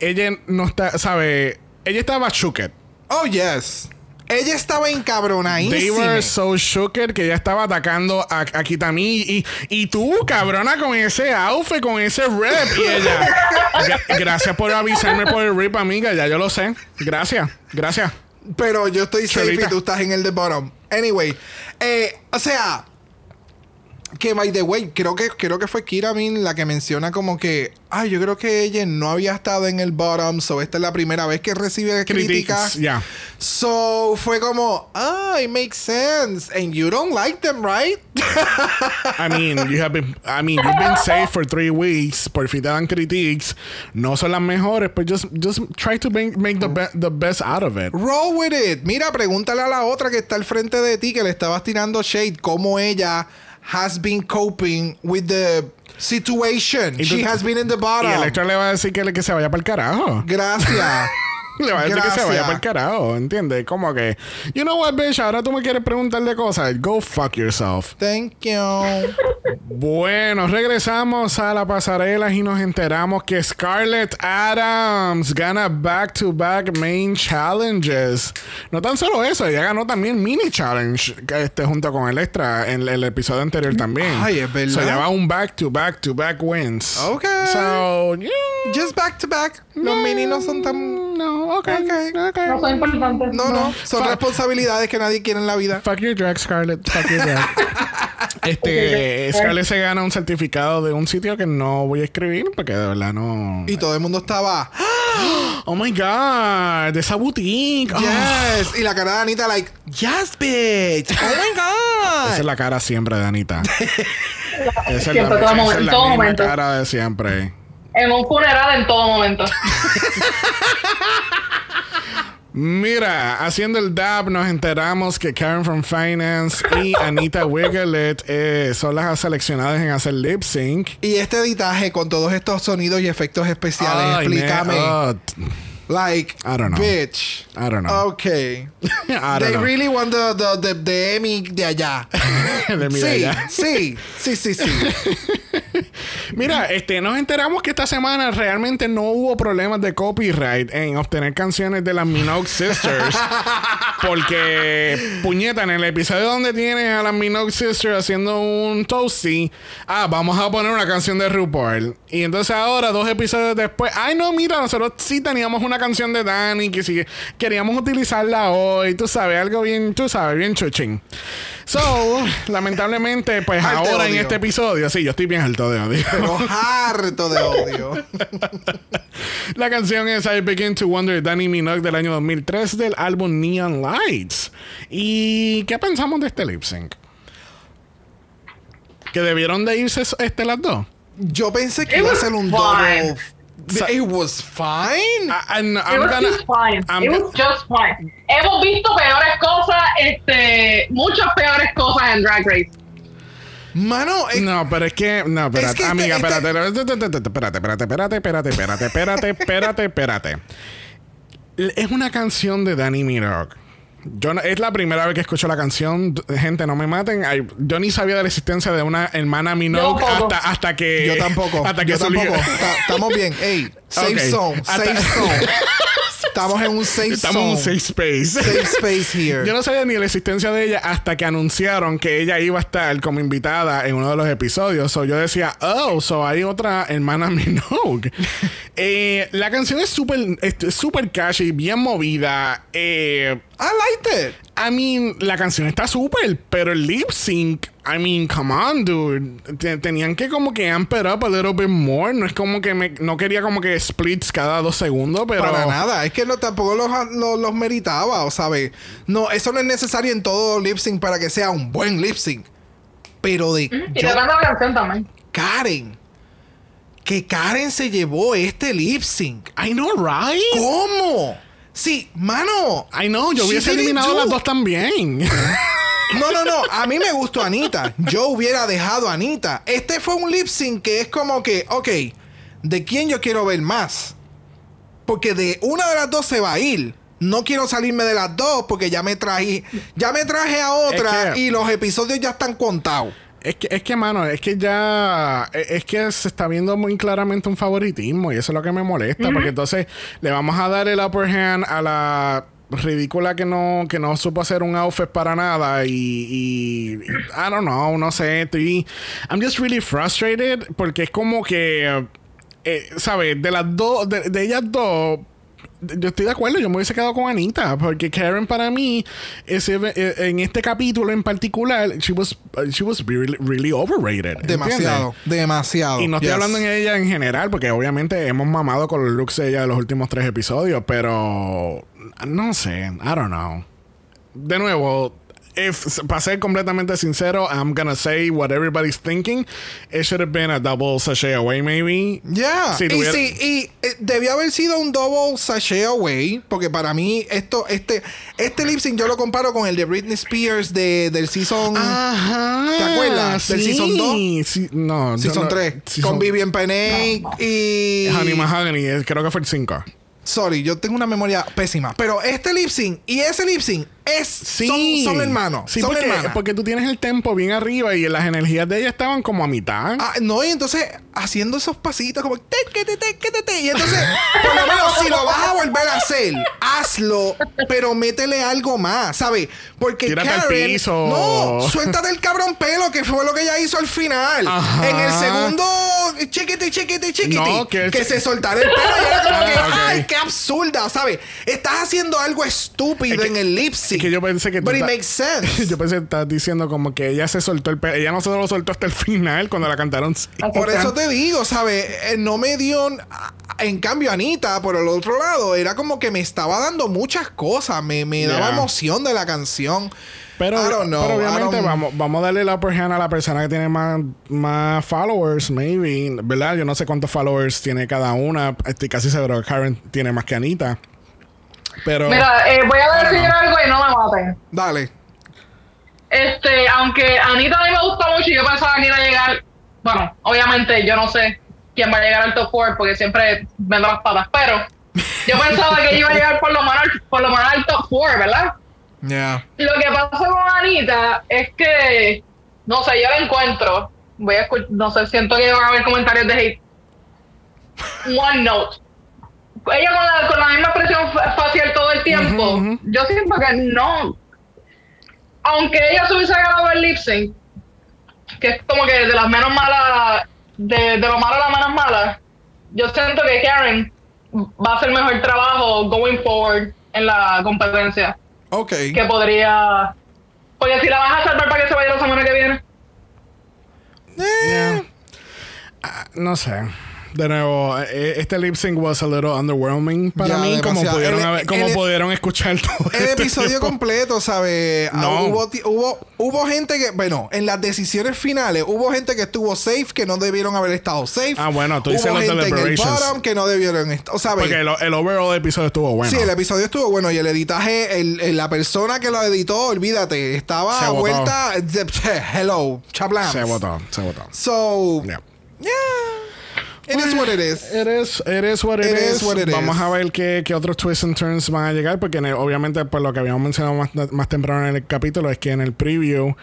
Ella no está, sabe, ella estaba shooked. Oh, yes. Ella estaba They encabronadísima. were so shooked que ella estaba atacando a, a Kitami y, y tú, cabrona, con ese outfit, con ese rep. Y ella, "Gra- gracias por avisarme por el rip, amiga. Ya yo lo sé. Gracias, gracias. Pero yo estoy safe y tú estás en el de bottom. Anyway, eh, o sea, que by the way, creo que, creo que fue Kira Min la que menciona como que, ay, yo creo que ella no había estado en el bottom, so esta es la primera vez que recibe críticas. Ya. So fue como, ah, it makes sense. And you don't like them, right? I mean, you have been, I mean, you've been safe for three weeks. Por fin te dan critiques. No son las mejores, pero just, just try to make, make the, be- the best out of it. Roll with it. Mira, pregúntale a la otra que está al frente de ti que le estabas tirando shade cómo ella has been coping with the situation. Y She has been in the Y bottom. Electra le va a decir que, que se vaya para el carajo. Gracias. Le va a decir que se vaya para el carajo, ¿entiendes? Como que, you know what, bitch, ahora tú me quieres preguntar de cosas. Go fuck yourself. Thank you. Bueno, regresamos a la pasarela y nos enteramos que Scarlett Adams gana back-to-back main challenges. No tan solo eso, ella ganó también mini challenge este, junto con el extra en el episodio anterior también. Ay, es verdad. So, ella va un back-to-back-to-back wins. Ok. So, yeah, Just back to back. Los mini no son tan. No, ok. Ok. ok. No son importantes. No, no. Son responsabilidades que nadie quiere en la vida. Fuck your drag, Scarlett. Fuck your drag. este, Scarlett se gana un certificado de un sitio que no voy a escribir porque de verdad no. Y todo el mundo estaba. Oh my god, de esa boutique. Oh, Yes. Y la cara de Anita, like, yes, bitch. Oh my God. esa es la cara siempre de Anita. esa es Siempre, todo esa momento, es la todo misma momento. cara de siempre. En un funeral en todo momento. Mira, haciendo el dab nos enteramos que Karen from Finance y Anita Wigglet eh, son las seleccionadas en hacer lip sync. Y este editaje con todos estos sonidos y efectos especiales, Ay, explícame. oh, like, I don't know. bitch. I don't know. Okay. I don't They know. really want the, the, the, the Emmy de allá. De sí, allá. sí, sí, sí, sí. Mira, este, nos enteramos que esta semana realmente no hubo problemas de copyright en obtener canciones de las Minogue Sisters. porque, puñeta, en el episodio donde tienes a las Minogue Sisters haciendo un toasty, ah, vamos a poner una canción de RuPaul. Y entonces ahora, dos episodios después, ay, no, mira, nosotros sí teníamos una canción de Dani que sí queríamos utilizarla hoy, tú sabes, algo bien, tú sabes, bien chuchín. So, lamentablemente, pues ahora en este episodio, sí, yo estoy bien alto de odio. Pero harto de odio. La canción es I Begin to Wonder de Danny Minogue del año 2003 del álbum Neon Lights. ¿Y qué pensamos de este lip sync? ¿Que debieron de irse este las dos? Yo pensé que It iba a ser un fine. double. Sa- It was fine. I, I'm, It I'm was gonna- just fine. I'm It was just fine. Hemos visto peores cosas, este, muchas peores cosas en Drag Race. Mano, eh, No, pero es que. No, espérate, que este- amiga, este- espérate. Espérate, espérate, espérate, espérate, espérate, espérate, espérate, espérate, espérate. Es una canción de Danny Minogue. Yo no- es la primera vez que escucho la canción. Gente, no me maten. Ay, yo ni sabía de la existencia de una hermana Minogue hasta, hasta que. yo tampoco. Hasta que yo tampoco. Ta- Estamos bien. Ey, safe Ok. zone, safe Hasta- zone. Estamos en un safe Estamos en un safe space. Safe space here. Yo no sabía ni la existencia de ella hasta que anunciaron que ella iba a estar como invitada en uno de los episodios. So yo decía, oh, so hay otra hermana Minogue. Eh, la canción es súper es catchy, bien movida. Eh, I liked it. I mean, la canción está súper, pero el lip sync, I mean, come on, dude. Te- Tenían que como que amp it up a little bit more. No es como que me, no quería como que splits cada dos segundos, pero. Para nada. Es que no, tampoco los, los, los meritaba, o ¿sabes? No, eso no es necesario en todo lip sync para que sea un buen lip sync. Pero de Y yo- de la canción también. Karen. Que Karen se llevó este lip sync. I know, right? ¿Cómo? Sí, mano. I know, yo hubiese eliminado do- las dos también. No, no, no. A mí me gustó Anita. Yo hubiera dejado a Anita. Este fue un lip sync que es como que, ok, ¿de quién yo quiero ver más? porque de una de las dos se va a ir. No quiero salirme de las dos porque ya me traje, ya me traje a otra Es que- y los episodios ya están contados. Es que, es que, mano, es que ya. Es que se está viendo muy claramente un favoritismo y eso es lo que me molesta. Porque entonces le vamos a dar el upper hand a la ridícula que no, que no supo hacer un outfit para nada. Y. y I don't know, no sé. Estoy. I'm just really frustrated porque es como que. Eh, ¿Sabes? De las dos. De, de ellas dos. Yo estoy de acuerdo, yo me hubiese quedado con Anita, porque Karen para mí, ese, eh, en este capítulo en particular, she was, she was really, really overrated. Demasiado, ¿entiendes? demasiado. Y no estoy Yes. hablando en ella en general, porque obviamente hemos mamado con los looks de ella de los últimos tres episodios, pero no sé, I don't know. De nuevo, if, para ser completamente sincero, I'm gonna say what everybody's thinking. It should have been a double sachet away, maybe. Ya. Si y sí, y eh, debió haber sido un double sachet away. Porque para mí, esto, este, este lip sync yo lo comparo con el de Britney Spears de, del season. Ajá. ¿Te acuerdas? ¿Del Sí, season dos? Sí, no. Season no- 3. season- Con Vivian Peney y. Honey Mahogany, eh, creo que fue el 5. Sorry, yo tengo una memoria pésima. Pero este lip sync y ese lip sync es, Sí. son, son hermanos. Sí, son porque, hermanas. porque tú tienes el tempo bien arriba y las energías de ella estaban como a mitad. Ah, no, y entonces haciendo esos pasitos como te. y entonces por lo menos si lo vas a volver a hacer, hazlo, pero métele algo más, ¿sabes? Porque Tírate al Karen, piso. no, suéltate el cabrón pelo que fue lo que ella hizo al final. Ajá. En el segundo chiquete, chiquete, No, que que, es- se soltara el pelo y era como que, Ah, ay, qué absurda, ¿sabes? Estás haciendo algo estúpido Es que- en el lip sync. Que yo pensé que But it makes sense. Yo pensé que estás diciendo como que ella se soltó el pelo. Ella no se lo soltó hasta el final cuando la cantaron. sí. Por eso te digo, ¿sabes? Eh, No me dio. En cambio, Anita, por el otro lado, era como que me estaba dando muchas cosas. Me, me daba emoción de la canción. Pero, I don't know, pero I obviamente don't- vamos, vamos a darle la upper hand a la persona que tiene más, más followers, maybe. ¿Verdad? Yo no sé cuántos followers tiene cada una. Estoy casi seguro que Karen tiene más que Anita. Pero. Mira, eh, voy a decir algo y no me maten. Dale. Este, aunque Anita a mí me gusta mucho y yo pensaba que iba a llegar. Bueno, obviamente yo no sé quién va a llegar al top 4 porque siempre vendo las patas, pero yo pensaba que iba a llegar por lo menos, al- por lo menos al top 4, ¿verdad? Yeah. Lo que pasa con Anita es que, no sé, yo la encuentro. Voy a escuchar, no sé, siento que van a haber comentarios de hate. One note. Ella con la, con la misma expresión fa- facial todo el tiempo. Yo siento que no. Aunque ella se hubiese ganado el lip sync, que es como que de las menos malas, de, de lo malo a las menos malas, yo siento que Karen va a hacer mejor trabajo going forward en la competencia Ok. que podría. Porque si la vas a salvar para que se vaya la semana que viene. Yeah. Ah, no sé. De nuevo, eh, este lip sync was a little underwhelming para Ya, mí, como demasiado. pudieron, El- haber- como el- pudieron escuchar todo. El este episodio tiempo. completo, ¿sabes? Ah, No. hubo, ti- hubo, hubo gente que, bueno, en las decisiones finales, hubo gente que estuvo safe que no debieron haber estado safe. Ah, bueno, tú dices Hubo los deliberations. bottom que no debieron estar. ¿sabes? Porque el, el overall episodio estuvo bueno. Sí, el episodio estuvo bueno y el editaje, el, la persona que lo editó, olvídate, estaba Se vuelta. Hello, chablams. se votó, se votó. So, Yeah. yeah. It is what it is. It is, it is what it, It is. is what it Vamos is. a ver qué, qué otros twists and turns van a llegar, porque el- obviamente, por lo que habíamos mencionado más, más temprano en el capítulo, es que en el preview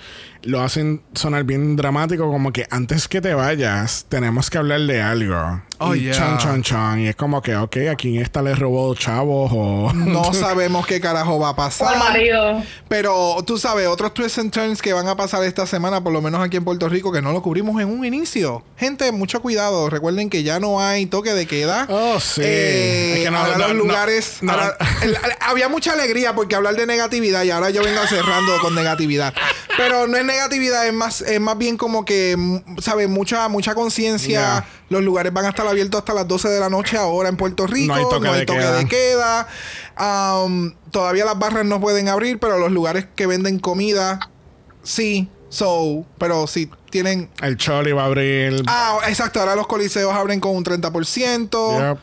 lo hacen sonar bien dramático, como que antes que te vayas, tenemos que hablar de algo. Oh, y yeah. chan, chan, chan. Y es como que, ok, ¿a quién esta le robó chavos? O... No sabemos qué carajo va a pasar. marido. Pero tú sabes, otros twists and turns que van a pasar esta semana, por lo menos aquí en Puerto Rico, que no lo cubrimos en un inicio. Gente, mucho cuidado. Recuerden que ya no hay toque de queda. Oh, sí. Eh, Es que no- ahora no- los no- lugares. no. ahora- el- había mucha alegría porque hablar de negatividad y ahora yo vengo cerrando con negatividad. Pero no es negatividad, es más, es más bien como que, ¿sabes? Mucha, mucha conciencia. Yeah. Los lugares van a estar abiertos hasta las 12 de la noche ahora en Puerto Rico. No hay toque de toque queda. de queda. Um, todavía las barras no pueden abrir, pero los lugares que venden comida, sí. So, pero si tienen. El Choli va a abrir. Ah, exacto. Ahora los coliseos abren con un 30%. Yep.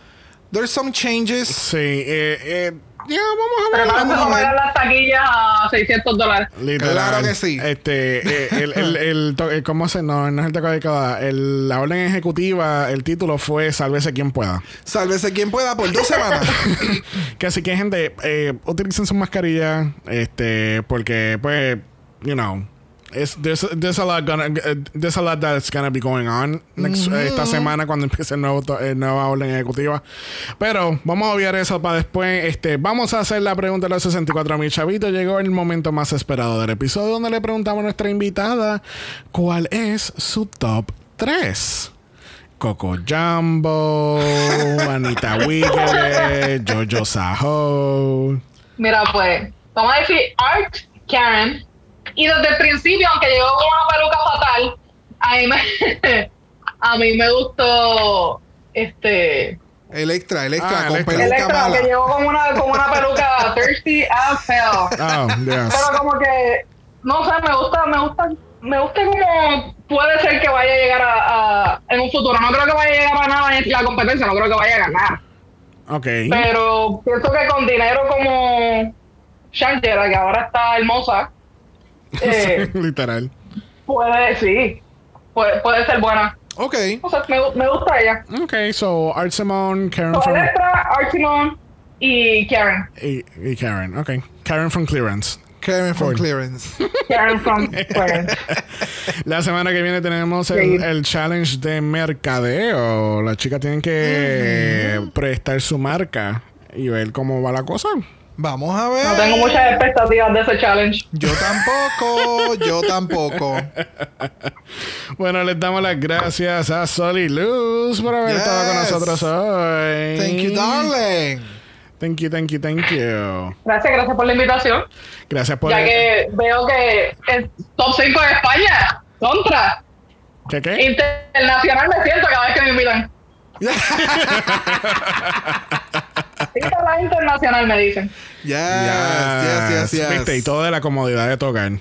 There's some changes. Sí, eh, eh, Ya, vamos a ver. Vamos a ver. pagar las taquillas a 600 dólares. Claro que sí. Este, eh, el, el, el, to- eh, ¿cómo se? No, no es el toque de. El, la orden ejecutiva, el título fue Sálvese quien pueda. Sálvese quien pueda por dos semanas. Que así que, gente, eh, utilicen sus mascarillas. Este, porque, pues, you know. It's- there's, there's a lot gonna, there's a lot that's gonna be going on next, eh, esta semana cuando empiece el nuevo eh, nueva orden ejecutiva. Pero vamos a obviar eso para después. Este, vamos a hacer la pregunta de los 64 mil chavitos. Llegó el momento más esperado del episodio donde le preguntamos a nuestra invitada cuál es su top 3. Coco Jumbo, Anita Wiggles, Jojo Saho. Mira, pues, vamos a decir Art Karen. Y desde el principio, aunque llegó con una peluca fatal, a mí me, a mí me gustó este Electra, Electra, Ah, con Electra. peluca Electra, mala. que llegó con una, con una peluca thirsty as hell. Oh, yes. Pero como que, no sé, me gusta, me gusta, me gusta como puede ser que vaya a llegar a, a- en un futuro. No creo que vaya a llegar a nada en la competencia, no creo que vaya a ganar. Ok. Pero pienso que con dinero como Shangela, que ahora está hermosa, eh, Literal. puede, sí, puede, puede ser buena. Ok. O sea, me, me gusta ella. Ok, so Art Simone, Karen So, from. Electra, Artimon y Karen. Y, y Karen, ok. Karen from Clearance. Karen from Ford. Clearance. Karen from Clarence. La semana que viene tenemos el, el challenge de mercadeo. Las chicas tienen que prestar su marca y ver cómo va la cosa. Vamos a ver. No tengo muchas expectativas de ese challenge. Yo tampoco, yo tampoco. Bueno, les damos las gracias a Sol y Luz por haber estado con nosotros hoy. Thank you, darling. Thank you, thank you, thank you. Gracias, gracias por la invitación. Gracias por. Ya que veo que el top 5 de España, contra, ¿Qué qué? internacional me siento cada vez que me invitan. Insta internacional me dicen. Yes, yes, yes, yes. Viste, y todo de la comodidad de tocar.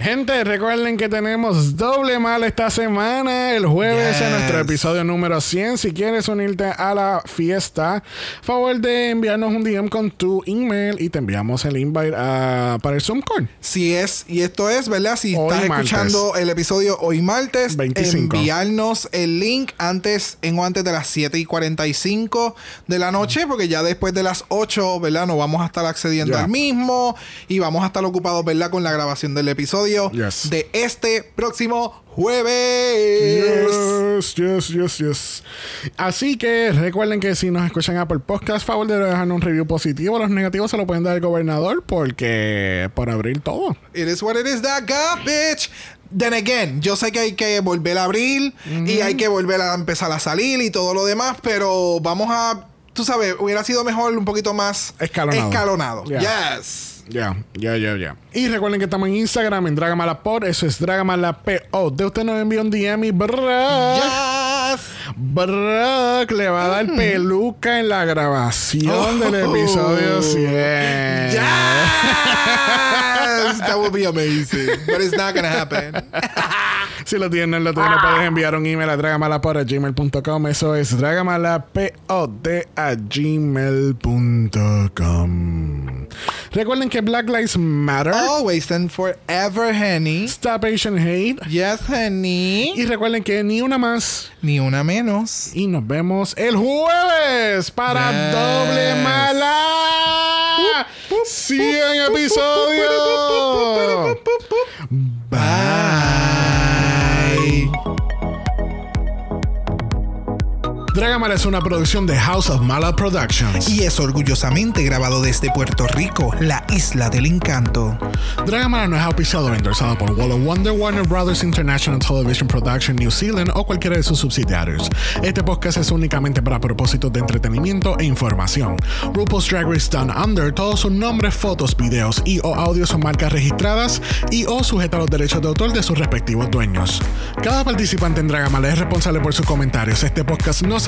Gente, recuerden que tenemos doble mal esta semana. El jueves en nuestro episodio número 100. Si quieres unirte a la fiesta, favor de enviarnos un DM con tu email y te enviamos el invite ah, para el Zoom call. Si es, y esto es, ¿verdad? Si Hoy estás martes. escuchando el episodio hoy martes, 25. enviarnos el link antes, en o antes de las 7 y 45 de la noche, porque ya después de las 8, ¿verdad? No vamos a estar accediendo al mismo y vamos a estar ocupados, ¿verdad? Con la grabación del episodio Yes. de este próximo jueves. Yes, yes, yes, yes. Así que recuerden que si nos escuchan Apple Podcast, favor de dejarnos un review positivo. Los negativos se lo pueden dar al gobernador porque por abrir todo. It is what it is, that God, bitch. Then again, yo sé que hay que volver a abrir y hay que volver a empezar a salir y todo lo demás, pero vamos a, tú sabes, hubiera sido mejor un poquito más Escalonado. escalonado. Yeah. Yes. Ya, ya, ya, ya. Y recuerden que estamos en Instagram en Dragamalapod. Eso es Dragamalapod. De usted nos envía un DM y Brock. Yes. Brock le va a dar peluca en la grabación del Oh. episodio 100. Yes. That would be amazing. But it's not gonna happen. Si lo tienes, lo tienes, puedes enviar un email a dragamalapod.gmail.com. Eso es dragamalapod a gmail.com. Recuerden que Black Lives Matter. Always and forever, honey. Stop Asian Hate. Yes, honey. Y recuerden que ni una más. Ni una menos. Y nos vemos el jueves para Yes. Doble Mala. 100 episodios. Bye. Dragamala es una producción de House of Mala Productions. Y es orgullosamente grabado desde Puerto Rico, la isla del encanto. Dragamala no es auspiciado o endorsado por Wall of Wonder, Warner Brothers International Television Production New Zealand o cualquiera de sus subsidiarios. Este podcast es únicamente para propósitos de entretenimiento e información. RuPaul's Drag Race Down Under, todos sus nombres, fotos, videos y o audios son marcas registradas y o sujetas a los derechos de autor de sus respectivos dueños. Cada participante en Dragamala es responsable por sus comentarios. Este podcast no se